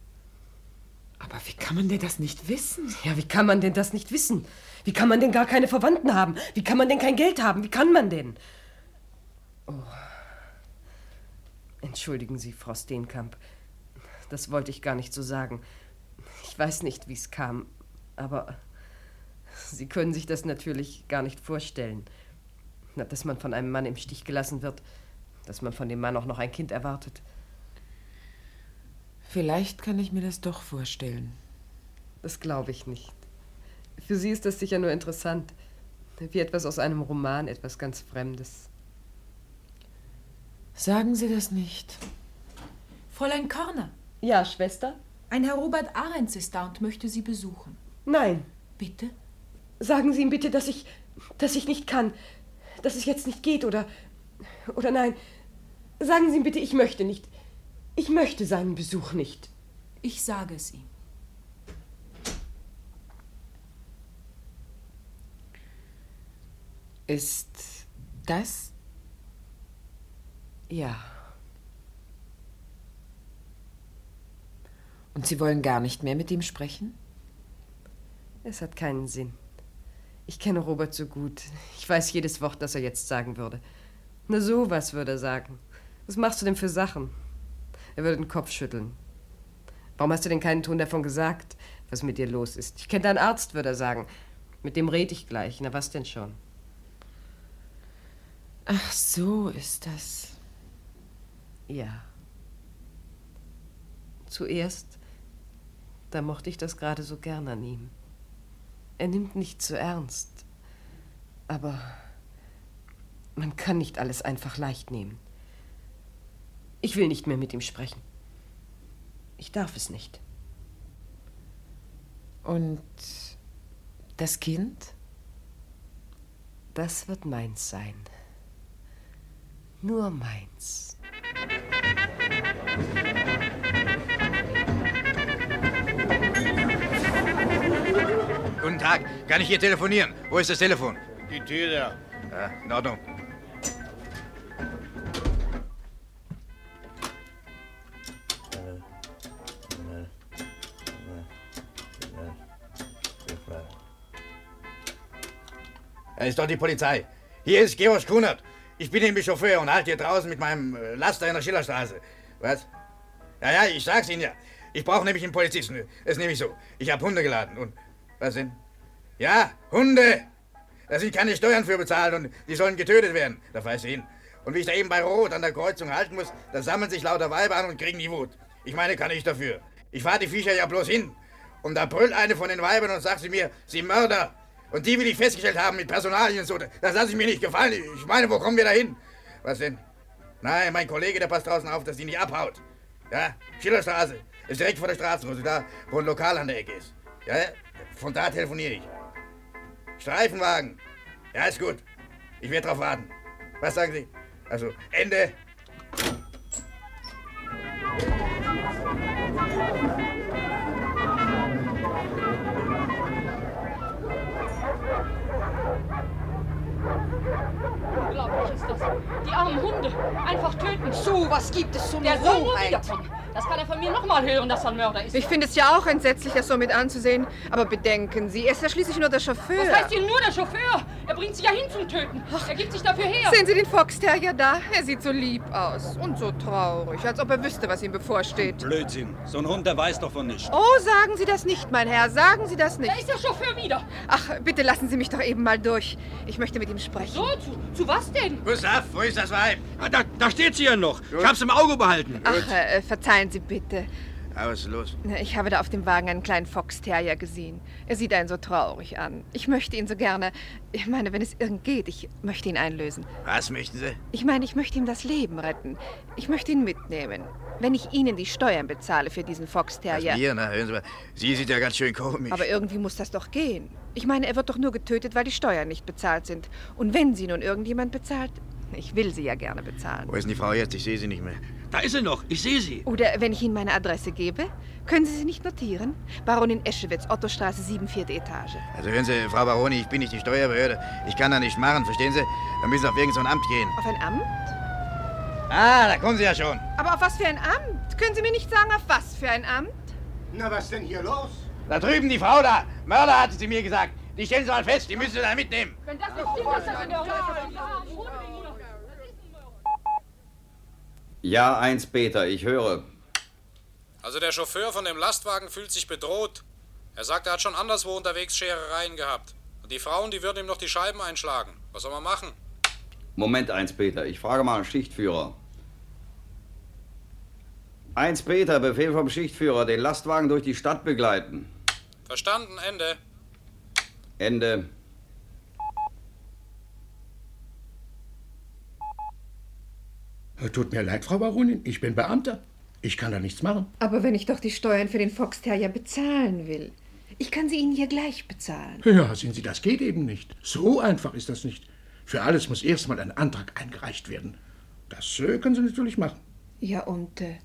Aber wie kann man denn das nicht wissen? Ja, wie kann man denn das nicht wissen? Wie kann man denn gar keine Verwandten haben? Wie kann man denn kein Geld haben? Wie kann man denn? Oh. Entschuldigen Sie, Frau Steenkamp. Das wollte ich gar nicht so sagen. Ich weiß nicht, wie es kam, aber Sie können sich das natürlich gar nicht vorstellen. Na, dass man von einem Mann im Stich gelassen wird, dass man von dem Mann auch noch ein Kind erwartet. Vielleicht kann ich mir das doch vorstellen. Das glaube ich nicht. Für Sie ist das sicher nur interessant. Wie etwas aus einem Roman, etwas ganz Fremdes. Sagen Sie das nicht. Fräulein Körner. Ja, Schwester? Ein Herr Robert Ahrens ist da und möchte Sie besuchen. Nein. Bitte? Sagen Sie ihm bitte, dass ich, dass ich nicht kann, dass es jetzt nicht geht oder, oder nein. Sagen Sie ihm bitte, ich möchte nicht. Ich möchte seinen Besuch nicht. Ich sage es ihm. Ist das? Ja. Und Sie wollen gar nicht mehr mit ihm sprechen? Es hat keinen Sinn. Ich kenne Robert so gut. Ich weiß jedes Wort, das er jetzt sagen würde. Na sowas würde er sagen. Was machst du denn für Sachen? Er würde den Kopf schütteln. Warum hast du denn keinen Ton davon gesagt, was mit dir los ist? Ich kenne deinen Arzt, würde er sagen. Mit dem red ich gleich. Na was denn schon? Ach, so ist das. Ja. Zuerst, da mochte ich das gerade so gern an ihm. Er nimmt nicht zu ernst. Aber man kann nicht alles einfach leicht nehmen. Ich will nicht mehr mit ihm sprechen. Ich darf es nicht. Und das Kind? das wird meins sein. Nur meins. Guten Tag, kann ich hier telefonieren? Wo ist das Telefon? Die Tür da. Ja, in Ordnung. Da ist doch die Polizei. Hier ist Georg Kunert. Ich bin nämlich Chauffeur und halte hier draußen mit meinem äh, Laster in der Schillerstraße. Was? Ja, ja, ich sag's Ihnen ja. Ich brauche nämlich einen Polizisten. Das ist nämlich so. Ich habe Hunde geladen und... Was denn? Ja, Hunde! Da sind keine Steuern für bezahlt und die sollen getötet werden. Da weiß ich hin. Und wie ich da eben bei Rot an der Kreuzung halten muss, da sammeln sich lauter Weiber an und kriegen die Wut. Ich meine, kann ich dafür. Ich fahre die Viecher ja bloß hin. Und da brüllt eine von den Weibern und sagt sie mir, sie Mörder. Und die will ich festgestellt haben mit Personalien und so. Das lasse ich mir nicht gefallen. Ich meine, wo kommen wir da hin? Was denn? Nein, mein Kollege, der passt draußen auf, dass die nicht abhaut. Ja, Schillerstraße. Ist direkt vor der Straßenrose, da, wo ein Lokal an der Ecke ist. Ja, von da telefoniere ich. Streifenwagen. Ja, ist gut. Ich werde drauf warten. Was sagen Sie? Also, Ende. Unglaublich ist das. Die armen Hunde. Einfach töten. So, was gibt es zum Der soll nur Rohheit? Das kann er von mir nochmal hören, dass er ein Mörder ist. Ich finde es ja auch entsetzlich, das so mit anzusehen. Aber bedenken Sie, er ist ja schließlich nur der Chauffeur. Was heißt hier nur der Chauffeur? Er bringt sich ja hin zum Töten. Er gibt sich dafür her. Sehen Sie den Fox Terrier da? Er sieht so lieb aus und so traurig, als ob er wüsste, was ihm bevorsteht. Blödsinn. So ein Hund, der weiß doch von nichts. Oh, sagen Sie das nicht, mein Herr, sagen Sie das nicht. Da ist der Chauffeur wieder. Ach, bitte lassen Sie mich doch eben mal durch. Ich möchte mit ihm sprechen. So, zu, zu was denn? Gustav, wo ist das Weib? Ah, da, da steht sie ja noch. Ich hab's im Auge behalten. Ach, äh, verzeihen Sie bitte. Ja, was ist los? Ich habe da auf dem Wagen einen kleinen Fox Terrier gesehen. Er sieht einen so traurig an. Ich möchte ihn so gerne. Ich meine, wenn es irgend geht, ich möchte ihn einlösen. Was möchten Sie? Ich meine, ich möchte ihm das Leben retten. Ich möchte ihn mitnehmen. Wenn ich Ihnen die Steuern bezahle für diesen Fox Terrier. Hier, na, hören Sie mal. Sie sieht ja ganz schön komisch. Aber irgendwie muss das doch gehen. Ich meine, er wird doch nur getötet, weil die Steuern nicht bezahlt sind. Und wenn sie nun irgendjemand bezahlt, ich will sie ja gerne bezahlen. Wo ist denn die Frau jetzt? Ich sehe sie nicht mehr. Da ist sie noch. Ich sehe sie. Oder wenn ich Ihnen meine Adresse gebe, können Sie sie nicht notieren? Baronin Eschewitz, Ottostraße 7, vierte Etage. Also hören Sie, Frau Baroni, ich bin nicht die Steuerbehörde. Ich kann da nicht machen, verstehen Sie? Da müssen Sie auf irgendein so ein Amt gehen. Auf ein Amt? Ah, da kommen Sie ja schon. Aber auf was für ein Amt? Können Sie mir nicht sagen, auf was für ein Amt? Na, was denn hier los? Da drüben die Frau da. Mörder hatte sie mir gesagt. Die stellen Sie mal fest, die müssen Sie da mitnehmen. Wenn das nicht stimmt, ist das in der Hölle. Ja, eins Peter, ich höre. Also der Chauffeur von dem Lastwagen fühlt sich bedroht. Er sagt, er hat schon anderswo unterwegs Scherereien gehabt. Und die Frauen, die würden ihm noch die Scheiben einschlagen. Was soll man machen? Moment, eins Peter, ich frage mal einen Schichtführer. Eins Peter, Befehl vom Schichtführer, den Lastwagen durch die Stadt begleiten. Verstanden, Ende. Ende. Tut mir leid, Frau Baronin, ich bin Beamter. Ich kann da nichts machen. Aber wenn ich doch die Steuern für den Fox Terrier bezahlen will. Ich kann sie Ihnen hier gleich bezahlen. Ja, sehen Sie, das geht eben nicht. So einfach ist das nicht. Für alles muss erstmal ein Antrag eingereicht werden. Das äh, können Sie natürlich machen. Ja, und äh,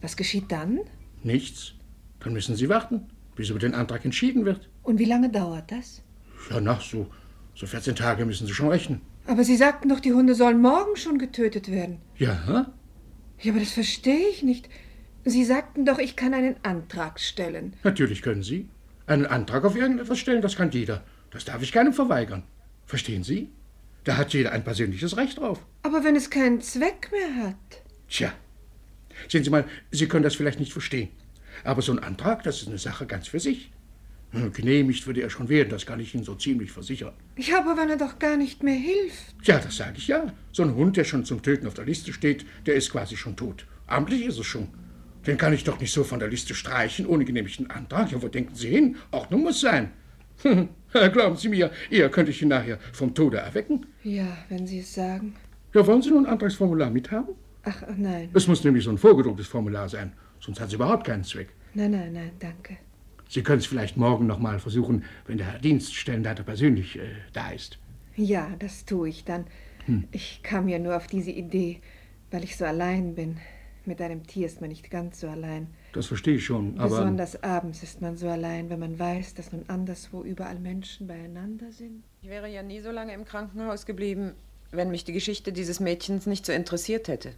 was geschieht dann? Nichts. Dann müssen Sie warten, bis über den Antrag entschieden wird. Und wie lange dauert das? Ja, nach so, so 14 Tage müssen Sie schon rechnen. Aber Sie sagten doch, die Hunde sollen morgen schon getötet werden. Ja? Ja, aber das verstehe ich nicht. Sie sagten doch, ich kann einen Antrag stellen. Natürlich können Sie. Einen Antrag auf irgendetwas stellen, das kann jeder. Das darf ich keinem verweigern. Verstehen Sie? Da hat jeder ein persönliches Recht drauf. Aber wenn es keinen Zweck mehr hat. Tja. Sehen Sie mal, Sie können das vielleicht nicht verstehen. Aber so ein Antrag, das ist eine Sache ganz für sich. Hm, Genehmigt würde er schon werden, das kann ich Ihnen so ziemlich versichern. Ja, aber wenn er doch gar nicht mehr hilft. Ja, das sage ich ja. So ein Hund, der schon zum Töten auf der Liste steht, der ist quasi schon tot. Amtlich ist es schon. Den kann ich doch nicht so von der Liste streichen, ohne genehmigten Antrag. Ja, wo denken Sie hin? Ordnung muss sein. *laughs* Glauben Sie mir, eher könnte ich ihn nachher vom Tode erwecken. Ja, wenn Sie es sagen. Ja, wollen Sie nun ein Antragsformular mithaben? Ach, ach, nein. Es muss nämlich so ein vorgedrucktes Formular sein, sonst hat es überhaupt keinen Zweck. Nein, nein, nein, danke. Sie können es vielleicht morgen noch mal versuchen, wenn der Herr Dienststellenleiter persönlich äh, da ist. Ja, das tue ich dann. Hm. Ich kam ja nur auf diese Idee, weil ich so allein bin. Mit einem Tier ist man nicht ganz so allein. Das verstehe ich schon, aber. Besonders abends ist man so allein, wenn man weiß, dass nun anderswo überall Menschen beieinander sind. Ich wäre ja nie so lange im Krankenhaus geblieben, wenn mich die Geschichte dieses Mädchens nicht so interessiert hätte.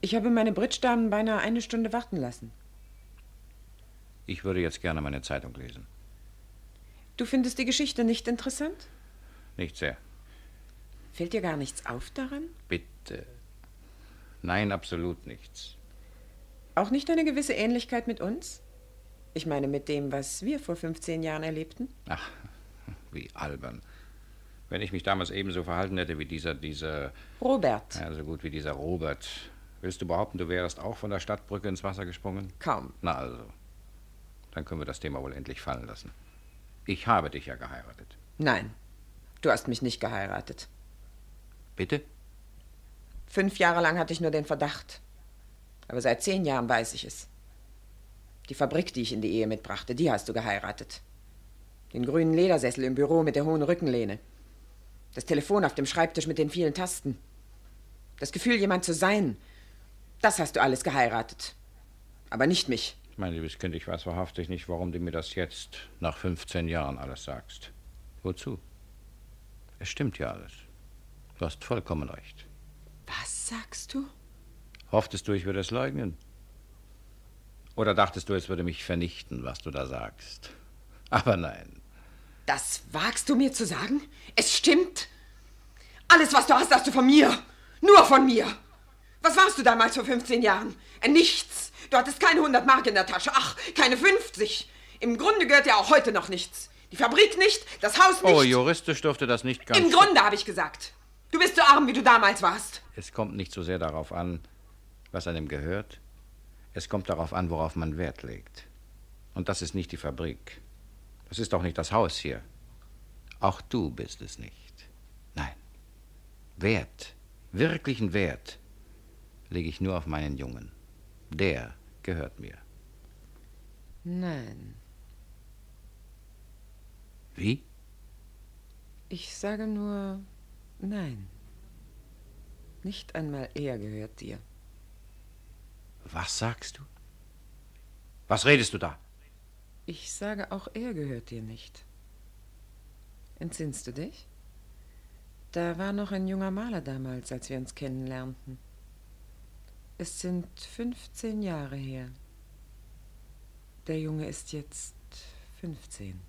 Ich habe meine Bridge-Damen beinahe eine Stunde warten lassen. Ich würde jetzt gerne meine Zeitung lesen. Du findest die Geschichte nicht interessant? Nicht sehr. Fällt dir gar nichts auf daran? Bitte. Nein, absolut nichts. Auch nicht eine gewisse Ähnlichkeit mit uns? Ich meine mit dem, was wir vor 15 Jahren erlebten? Ach, wie albern. Wenn ich mich damals ebenso verhalten hätte wie dieser, dieser. Robert. Ja, so gut wie dieser Robert. Willst du behaupten, du wärst auch von der Stadtbrücke ins Wasser gesprungen? Kaum. Na also. Dann können wir das Thema wohl endlich fallen lassen. Ich habe dich ja geheiratet. Nein, du hast mich nicht geheiratet. Bitte? Fünf Jahre lang hatte ich nur den Verdacht. Aber seit zehn Jahren weiß ich es. Die Fabrik, die ich in die Ehe mitbrachte, die hast du geheiratet. Den grünen Ledersessel im Büro mit der hohen Rückenlehne. Das Telefon auf dem Schreibtisch mit den vielen Tasten. Das Gefühl, jemand zu sein. Das hast du alles geheiratet. Aber nicht mich. Mein liebes Kind, ich weiß wahrhaftig nicht, warum du mir das jetzt, nach 15 Jahren, alles sagst. Wozu? Es stimmt ja alles. Du hast vollkommen recht. Was sagst du? Hofftest du, ich würde es leugnen? Oder dachtest du, es würde mich vernichten, was du da sagst? Aber nein. Das wagst du mir zu sagen? Es stimmt. Alles, was du hast, hast du von mir. Nur von mir. Was warst du damals vor 15 Jahren? Ein Nichts. Du hattest keine 100 Mark in der Tasche. Ach, keine 50. Im Grunde gehört dir auch heute noch nichts. Die Fabrik nicht, das Haus nicht. Oh, juristisch dürfte das nicht ganz. Im Grunde habe ich gesagt. Du bist so arm, wie du damals warst. Es kommt nicht so sehr darauf an, was einem gehört. Es kommt darauf an, worauf man Wert legt. Und das ist nicht die Fabrik. Das ist auch nicht das Haus hier. Auch du bist es nicht. Nein. Wert, wirklichen Wert, lege ich nur auf meinen Jungen. Der gehört mir. Nein. Wie? Ich sage nur nein. Nicht einmal er gehört dir. Was sagst du? Was redest du da? Ich sage, auch er gehört dir nicht. Entsinnst du dich? Da war noch ein junger Maler damals, als wir uns kennenlernten. Es sind 15 Jahre her. Der Junge ist jetzt 15.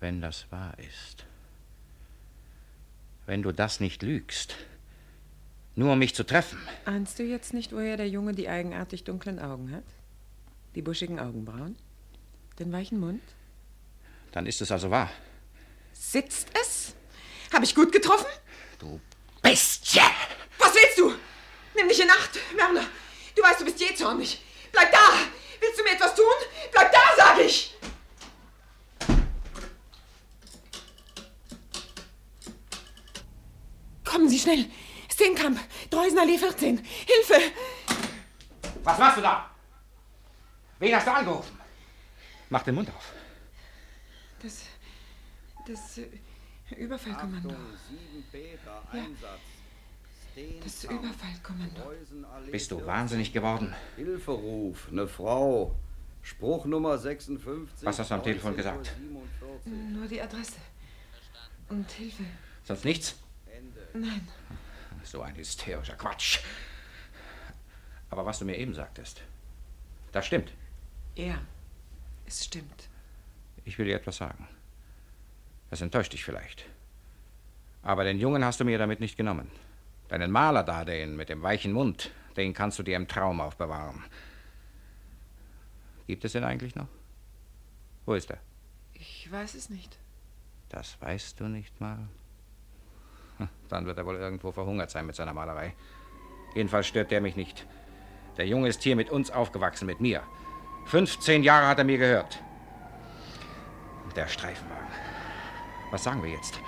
Wenn das wahr ist. Wenn du das nicht lügst. Nur um mich zu treffen. Ahnst du jetzt nicht, woher der Junge die eigenartig dunklen Augen hat? Die buschigen Augenbrauen? Den weichen Mund? Dann ist es also wahr. Sitzt es? Habe ich gut getroffen? Du Bestie! Was willst du? Nimm dich in Acht, Werner. Du weißt, du bist je zornig. Bleib da! Willst du mir etwas tun? Bleib da, sag ich! Kommen Sie schnell! Steenkamp, Dreusenallee 14. Hilfe! Was machst du da? Wen hast du angerufen? Mach den Mund auf. Das. Das Überfallkommando. Ja. Das Überfallkommando. Bist du wahnsinnig geworden? Hilferuf, eine Frau. Spruch Nummer 56. Was hast du am Telefon gesagt? Nur die Adresse. Und Hilfe. Sonst nichts? Nein. So ein hysterischer Quatsch. Aber was du mir eben sagtest, das stimmt. Ja, es stimmt. Ich will dir etwas sagen. Das enttäuscht dich vielleicht. Aber den Jungen hast du mir damit nicht genommen. Deinen Maler da, den mit dem weichen Mund, den kannst du dir im Traum aufbewahren. Gibt es den eigentlich noch? Wo ist er? Ich weiß es nicht. Das weißt du nicht mal. Hm, Dann wird er wohl irgendwo verhungert sein mit seiner Malerei. Jedenfalls stört der mich nicht. Der Junge ist hier mit uns aufgewachsen, mit mir. 15 Jahre hat er mir gehört. Der Streifenwagen. Was sagen wir jetzt?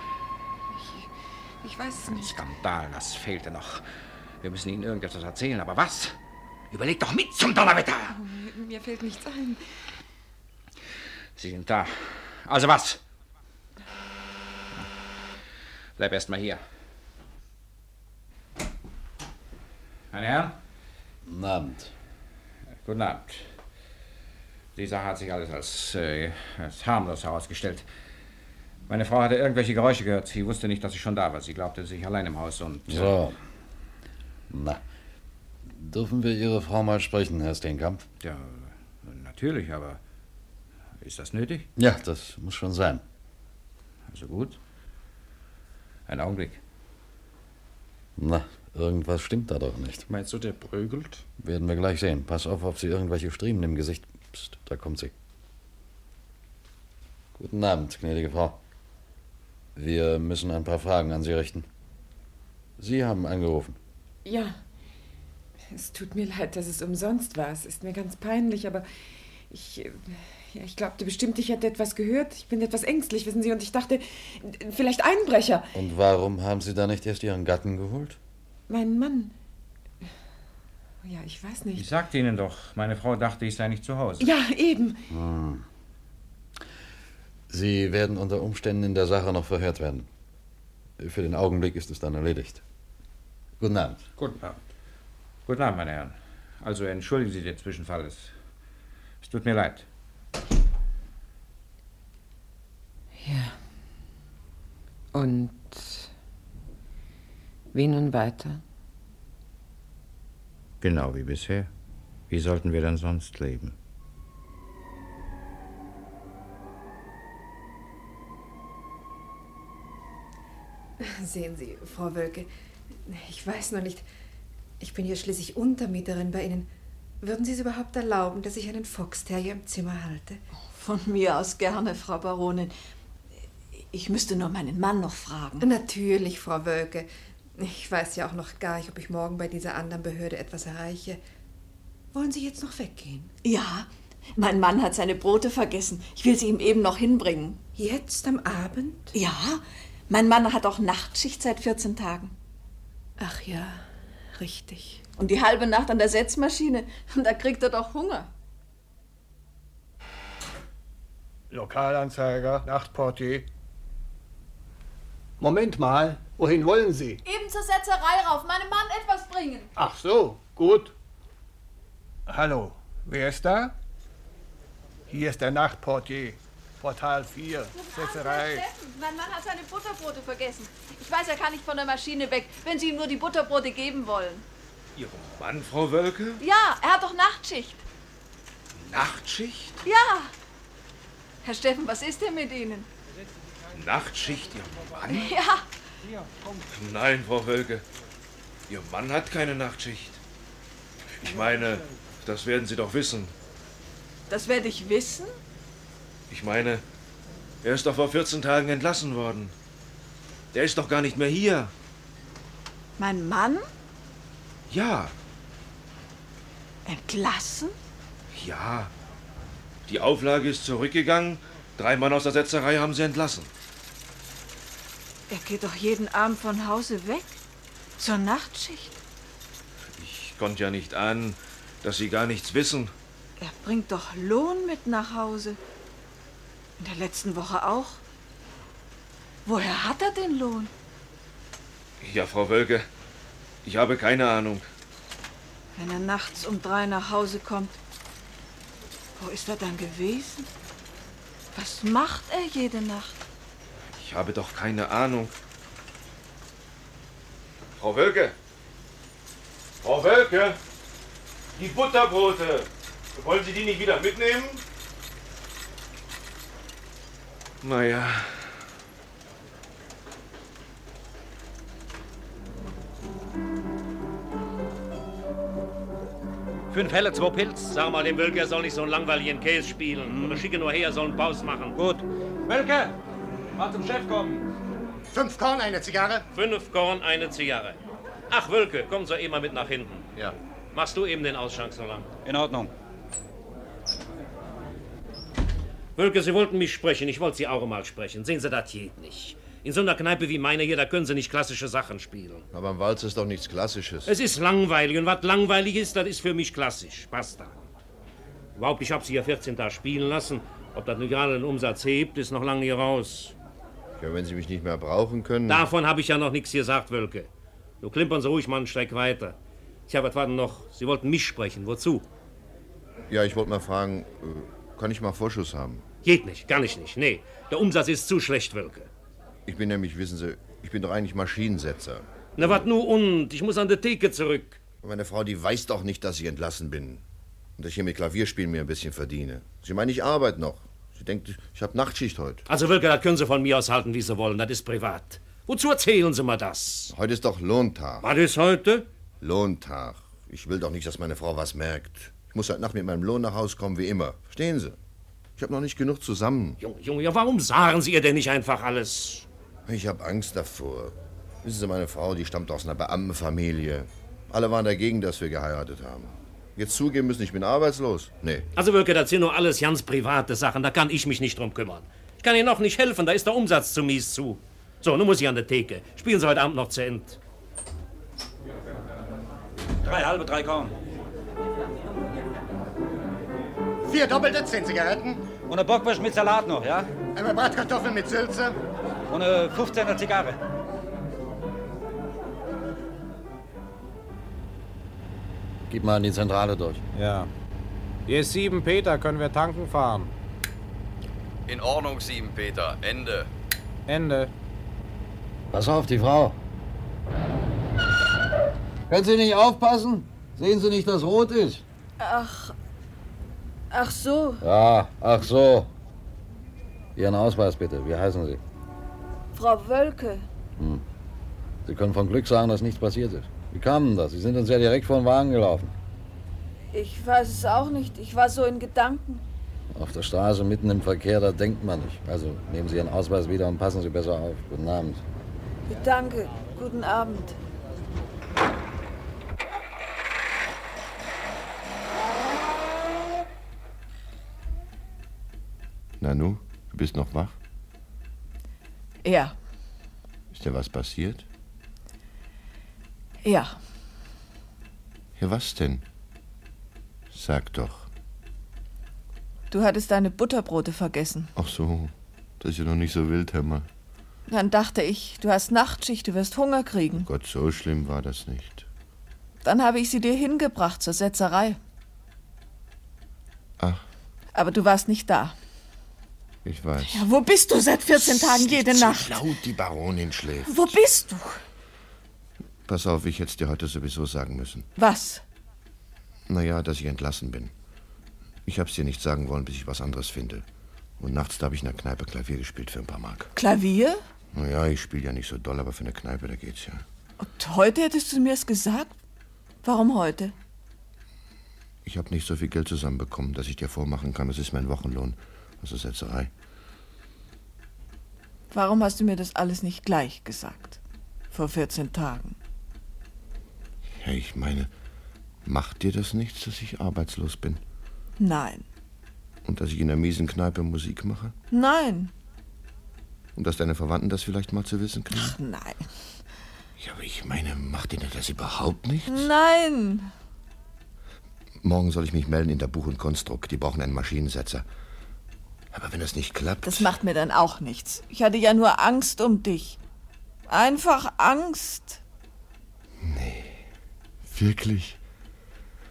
Ich, weiß es nicht. Skandal, das fehlte noch. Wir müssen Ihnen irgendetwas erzählen, aber was? Überleg doch mit zum Donnerwetter! Oh, mir, mir fällt nichts ein. Sie sind da. Also was? Bleib erst mal hier. Meine Herren? Guten Abend. Guten Abend. Die Sache hat sich alles als, äh, als harmlos herausgestellt. Meine Frau hatte irgendwelche Geräusche gehört. Sie wusste nicht, dass ich schon da war. Sie glaubte sich allein im Haus und. äh, So. Na, dürfen wir Ihre Frau mal sprechen, Herr Steenkamp? Ja, natürlich, aber ist das nötig? Ja, das muss schon sein. Also gut. Ein Augenblick. Na, irgendwas stimmt da doch nicht. Meinst du, der prügelt? Werden wir gleich sehen. Pass auf, ob sie irgendwelche Striemen im Gesicht. Psst, da kommt sie. Guten Abend, gnädige Frau. Wir müssen ein paar Fragen an Sie richten. Sie haben angerufen. Ja. Es tut mir leid, dass es umsonst war. Es ist mir ganz peinlich, aber ich. Ja, ich glaubte bestimmt, ich hätte etwas gehört. Ich bin etwas ängstlich, wissen Sie, und ich dachte, vielleicht Einbrecher. Und warum haben Sie da nicht erst Ihren Gatten geholt? Mein Mann. Ja, ich weiß nicht. Ich sagte Ihnen doch, meine Frau dachte, ich sei nicht zu Hause. Ja, eben. Hm. Sie werden unter Umständen in der Sache noch verhört werden. Für den Augenblick ist es dann erledigt. Guten Abend. Guten Abend. Guten Abend, meine Herren. Also entschuldigen Sie den Zwischenfall. Es, es tut mir leid. Ja. Und wie nun weiter? Genau wie bisher. Wie sollten wir denn sonst leben? Sehen Sie, Frau Wölke, ich weiß noch nicht. Ich bin hier schließlich Untermieterin bei Ihnen. Würden Sie es überhaupt erlauben, dass ich einen Foxterrier im Zimmer halte? Von mir aus gerne, Frau Baronin. Ich müsste nur meinen Mann noch fragen. Natürlich, Frau Wölke. Ich weiß ja auch noch gar nicht, ob ich morgen bei dieser anderen Behörde etwas erreiche. Wollen Sie jetzt noch weggehen? Ja, mein Mann hat seine Brote vergessen. Ich will sie ihm eben noch hinbringen. Jetzt am Abend? Ja, mein Mann hat auch Nachtschicht seit 14 Tagen. Ach ja, richtig. Und die halbe Nacht an der Setzmaschine. *laughs* Da kriegt er doch Hunger. Lokalanzeiger, Nachtportier. Moment mal, wohin wollen Sie? Eben zur Setzerei rauf, meinem Mann etwas bringen. Ach so, gut. Hallo, wer ist da? Hier ist der Nachtportier. Portal 4, Setzerei. Steffen, mein Mann hat seine Butterbrote vergessen. Ich weiß, er kann nicht von der Maschine weg, wenn Sie ihm nur die Butterbrote geben wollen. Ihrem Mann, Frau Wölke? Ja, er hat doch Nachtschicht. Nachtschicht? Ja. Herr Steffen, was ist denn mit Ihnen? Nachtschicht, Ihr Mann? Ja. Nein, Frau Wölke. Ihr Mann hat keine Nachtschicht. Ich meine, das werden Sie doch wissen. Das werde ich wissen? Ich meine, er ist doch vor 14 Tagen entlassen worden. Der ist doch gar nicht mehr hier. Mein Mann? Ja, Entlassen? ja. Die Auflage ist zurückgegangen. Drei Mann aus der Setzerei haben sie entlassen. Er geht doch jeden Abend von Hause weg. Zur Nachtschicht. Ich konnte ja nicht ahnen, dass Sie gar nichts wissen. Er bringt doch Lohn mit nach Hause. In der letzten Woche auch. Woher hat er den Lohn? Ja, Frau Wölke, ich habe keine Ahnung. Wenn er nachts um drei nach Hause kommt, wo ist er dann gewesen? Was macht er jede Nacht? Ich habe doch keine Ahnung. Frau Wölke! Frau Wölke! Die Butterbrote! Wollen Sie die nicht wieder mitnehmen? Naja. Fünf Helle, zwei Pilz. Sag mal dem Wölke, er soll nicht so einen langweiligen Käse spielen. Oder schicke nur her, er soll einen Paus machen. Gut. Wölke, mal zum Chef kommen. Fünf Korn, eine Zigarre? Fünf Korn, eine Zigarre. Ach, Wölke, komm so eben mal mit nach hinten. Ja. Machst du eben den Ausschank so lang. In Ordnung. Wölke, Sie wollten mich sprechen. Ich wollte Sie auch mal sprechen. Sehen Sie, das geht nicht. In so einer Kneipe wie meine hier, da können Sie nicht klassische Sachen spielen. Aber ein Walz ist doch nichts Klassisches. Es ist langweilig und was langweilig ist, das ist für mich klassisch. Basta. Überhaupt, ich habe Sie ja 14 Tage spielen lassen. Ob das nun gerade den Umsatz hebt, ist noch lange hier raus. Ja, wenn Sie mich nicht mehr brauchen können. Davon habe ich ja noch nichts gesagt, Wölke. Du klimpern Sie ruhig mal einen Streck weiter. Tja, was war denn noch? Sie wollten mich sprechen. Wozu? Ja, ich wollte mal fragen, äh, kann ich mal Vorschuss haben? Geht nicht, kann ich nicht. Nee, der Umsatz ist zu schlecht, Wölke. Ich bin nämlich, wissen Sie, ich bin doch eigentlich Maschinensetzer. Na, wat nu und? Ich muss an der Theke zurück. Meine Frau, die weiß doch nicht, dass ich entlassen bin. Und dass ich hier mit Klavierspielen mir ein bisschen verdiene. Sie meint, ich arbeite noch. Sie denkt, ich habe Nachtschicht heute. Also, Wölke, das können Sie von mir aus halten, wie Sie wollen. Das ist privat. Wozu erzählen Sie mir das? Heute ist doch Lohntag. Was ist heute? Lohntag. Ich will doch nicht, dass meine Frau was merkt. Ich muss heute Nacht mit meinem Lohn nach Hause kommen, wie immer. Verstehen Sie? Ich habe noch nicht genug zusammen. Junge, Junge, ja, warum sagen Sie ihr denn nicht einfach alles? Ich habe Angst davor. Wissen Sie, meine Frau, die stammt aus einer Beamtenfamilie. Alle waren dagegen, dass wir geheiratet haben. Jetzt zugeben müssen, ich bin arbeitslos? Nee. Also, Wölke, das sind nur alles ganz private Sachen. Da kann ich mich nicht drum kümmern. Ich kann Ihnen noch nicht helfen. Da ist der Umsatz zu mies zu. So, nun muss ich an der Theke. Spielen Sie heute Abend noch zu Ende. Drei halbe, drei Korn. Vier doppelte, zehn Zigaretten. Und eine Bockwurst mit Salat noch, ja? Einmal Bratkartoffeln mit Sülze. Und eine 15er Zigarre. Gib mal in die Zentrale durch. Ja. Hier ist 7 Peter, können wir tanken fahren? In Ordnung, sieben Peter. Ende. Ende. Pass auf, die Frau. Können Sie nicht aufpassen? Sehen Sie nicht, dass rot ist? Ach. Ach so. Ja, ach so. Ihren Ausweis bitte. Wie heißen Sie? Frau Wölke. Hm. Sie können von Glück sagen, dass nichts passiert ist. Wie kam denn das? Sie sind uns ja direkt vor den Wagen gelaufen. Ich weiß es auch nicht. Ich war so in Gedanken. Auf der Straße, mitten im Verkehr, da denkt man nicht. Also nehmen Sie Ihren Ausweis wieder und passen Sie besser auf. Guten Abend. Danke. Guten Abend. Nanu, du bist noch wach? Ja. Ist dir was passiert? Ja. Ja, was denn? Sag doch. Du hattest deine Butterbrote vergessen. Ach so, das ist ja noch nicht so wild, mal. Dann dachte ich, du hast Nachtschicht, du wirst Hunger kriegen. Gott, so schlimm war das nicht. Dann habe ich sie dir hingebracht zur Setzerei. Ach. Aber du warst nicht da. Ich weiß. Ja, wo bist du seit 14 Tagen jede Zu Nacht? laut, die Baronin schläft. Wo bist du? Pass auf, ich hätte es dir heute sowieso sagen müssen. Was? Naja, dass ich entlassen bin. Ich hab's dir nicht sagen wollen, bis ich was anderes finde. Und nachts, da habe ich in der Kneipe Klavier gespielt für ein paar Mark. Klavier? Naja, ich spiele ja nicht so doll, aber für eine Kneipe, da geht's ja. Und heute hättest du mir es gesagt? Warum heute? Ich habe nicht so viel Geld zusammenbekommen, dass ich dir vormachen kann, das ist mein Wochenlohn. Das ist Setzerei. Warum hast du mir das alles nicht gleich gesagt? Vor 14 Tagen. Ja, ich meine, macht dir das nichts, dass ich arbeitslos bin? Nein. Und dass ich in der miesen Kneipe Musik mache? Nein. Und dass deine Verwandten das vielleicht mal zu wissen kriegen? Ach nein. Ja, aber ich meine, macht dir das überhaupt nichts? Nein. Morgen soll ich mich melden in der Buch- und Konstrukt. Die brauchen einen Maschinensetzer. Aber wenn das nicht klappt. Das macht mir dann auch nichts. Ich hatte ja nur Angst um dich. Einfach Angst. Wirklich?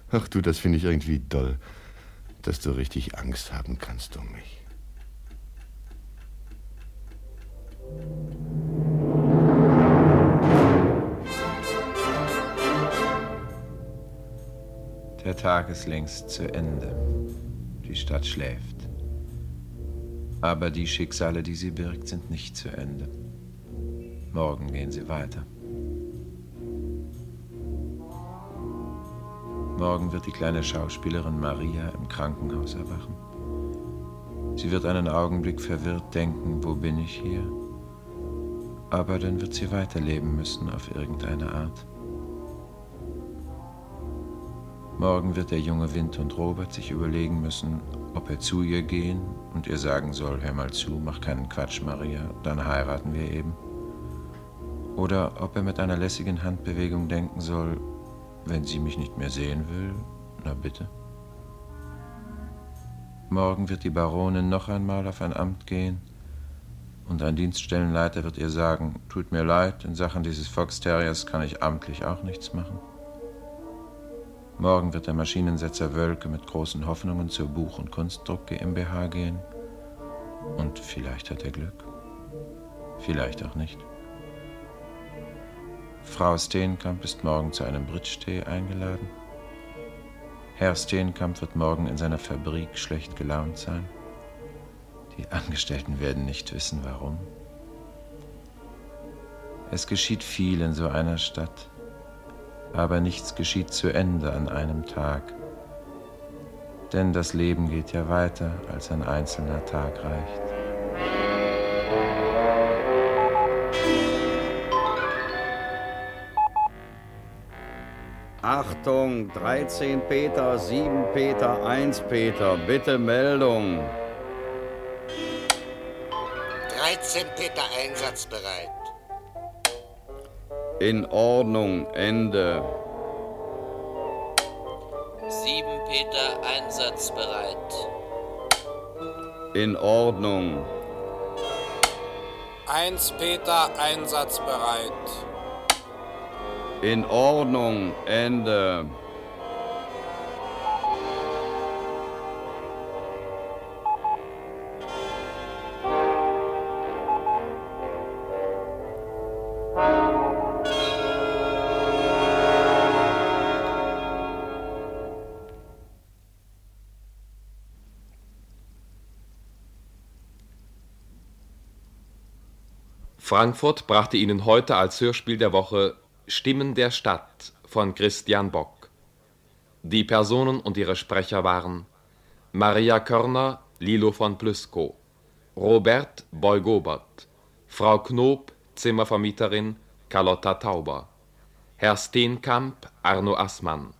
Ach du, das finde ich irgendwie doll, dass du richtig Angst haben kannst um mich. Der Tag ist längst zu Ende. Die Stadt schläft. Aber die Schicksale, die sie birgt, sind nicht zu Ende. Morgen gehen sie weiter. Morgen wird die kleine Schauspielerin Maria im Krankenhaus erwachen. Sie wird einen Augenblick verwirrt denken, wo bin ich hier? Aber dann wird sie weiterleben müssen auf irgendeine Art. Morgen wird der junge Wind und Robert sich überlegen müssen, ob er zu ihr gehen und ihr sagen soll, hör mal zu, mach keinen Quatsch, Maria, dann heiraten wir eben. Oder ob er mit einer lässigen Handbewegung denken soll, wenn sie mich nicht mehr sehen will, na bitte. Morgen wird die Baronin noch einmal auf ein Amt gehen Und ein Dienststellenleiter wird ihr sagen, tut mir leid, in Sachen dieses Fox kann ich amtlich auch nichts machen. Morgen wird der Maschinensetzer Wölke mit großen Hoffnungen zur Buch- und Kunstdruck GmbH gehen. Und vielleicht hat er Glück. Vielleicht auch nicht. Frau Steenkamp ist morgen zu einem Bridge-Tee eingeladen. Herr Steenkamp wird morgen in seiner Fabrik schlecht gelaunt sein. Die Angestellten werden nicht wissen, warum. Es geschieht viel in so einer Stadt, aber nichts geschieht zu Ende an einem Tag. Denn das Leben geht ja weiter, als ein einzelner Tag reicht. Achtung, 13 Peter, 7 Peter, 1 Peter, bitte Meldung. 13 Peter einsatzbereit. In Ordnung, Ende. 7 Peter einsatzbereit. In Ordnung. 1 Peter einsatzbereit. In Ordnung, Ende. Frankfurt brachte Ihnen heute als Hörspiel der Woche Stimmen der Stadt von Christian Bock. Die Personen und ihre Sprecher waren Maria Körner, Lilo von Plüskow, Robert Beugobert, Frau Knob, Zimmervermieterin Carlotta Tauber, Herr Steenkamp, Arno Assmann,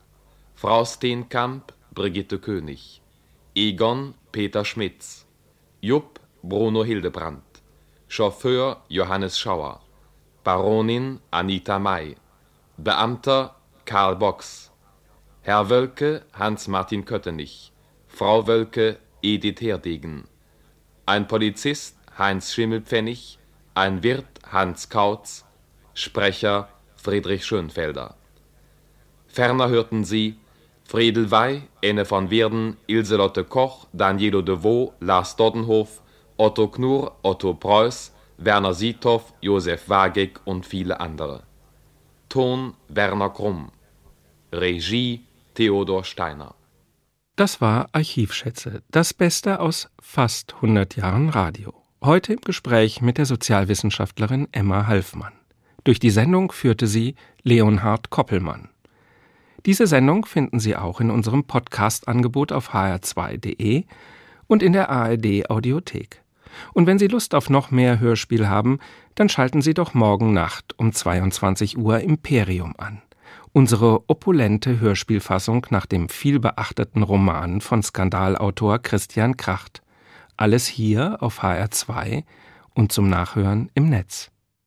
Frau Steenkamp, Brigitte König, Egon, Peter Schmitz, Jupp, Bruno Hildebrand, Chauffeur Johannes Schauer, Baronin Anita May, Beamter Karl Box, Herr Wölke Hans-Martin Köttenich, Frau Wölke Edith Herdegen, ein Polizist Heinz Schimmelpfennig, ein Wirt Hans Kautz, Sprecher Friedrich Schönfelder. Ferner hörten Sie Friedel Wey, Enne von Werden, Ilselotte Koch, Danielo de Vaux, Lars Doddenhof, Otto Knurr, Otto Preuß, Werner Siethoff, Josef Wagig und viele andere. Ton Werner Krumm. Regie Theodor Steiner. Das war Archivschätze, das Beste aus fast 100 Jahren Radio. Heute im Gespräch mit der Sozialwissenschaftlerin Emma Halfmann. Durch die Sendung führte sie Leonhard Koppelmann. Diese Sendung finden Sie auch in unserem Podcast-Angebot auf hr2.de und in der ARD Audiothek. Und wenn Sie Lust auf noch mehr Hörspiel haben, dann schalten Sie doch morgen Nacht um 22 Uhr Imperium an. Unsere opulente Hörspielfassung nach dem vielbeachteten Roman von Skandalautor Christian Kracht. Alles hier auf HR2 und zum Nachhören im Netz.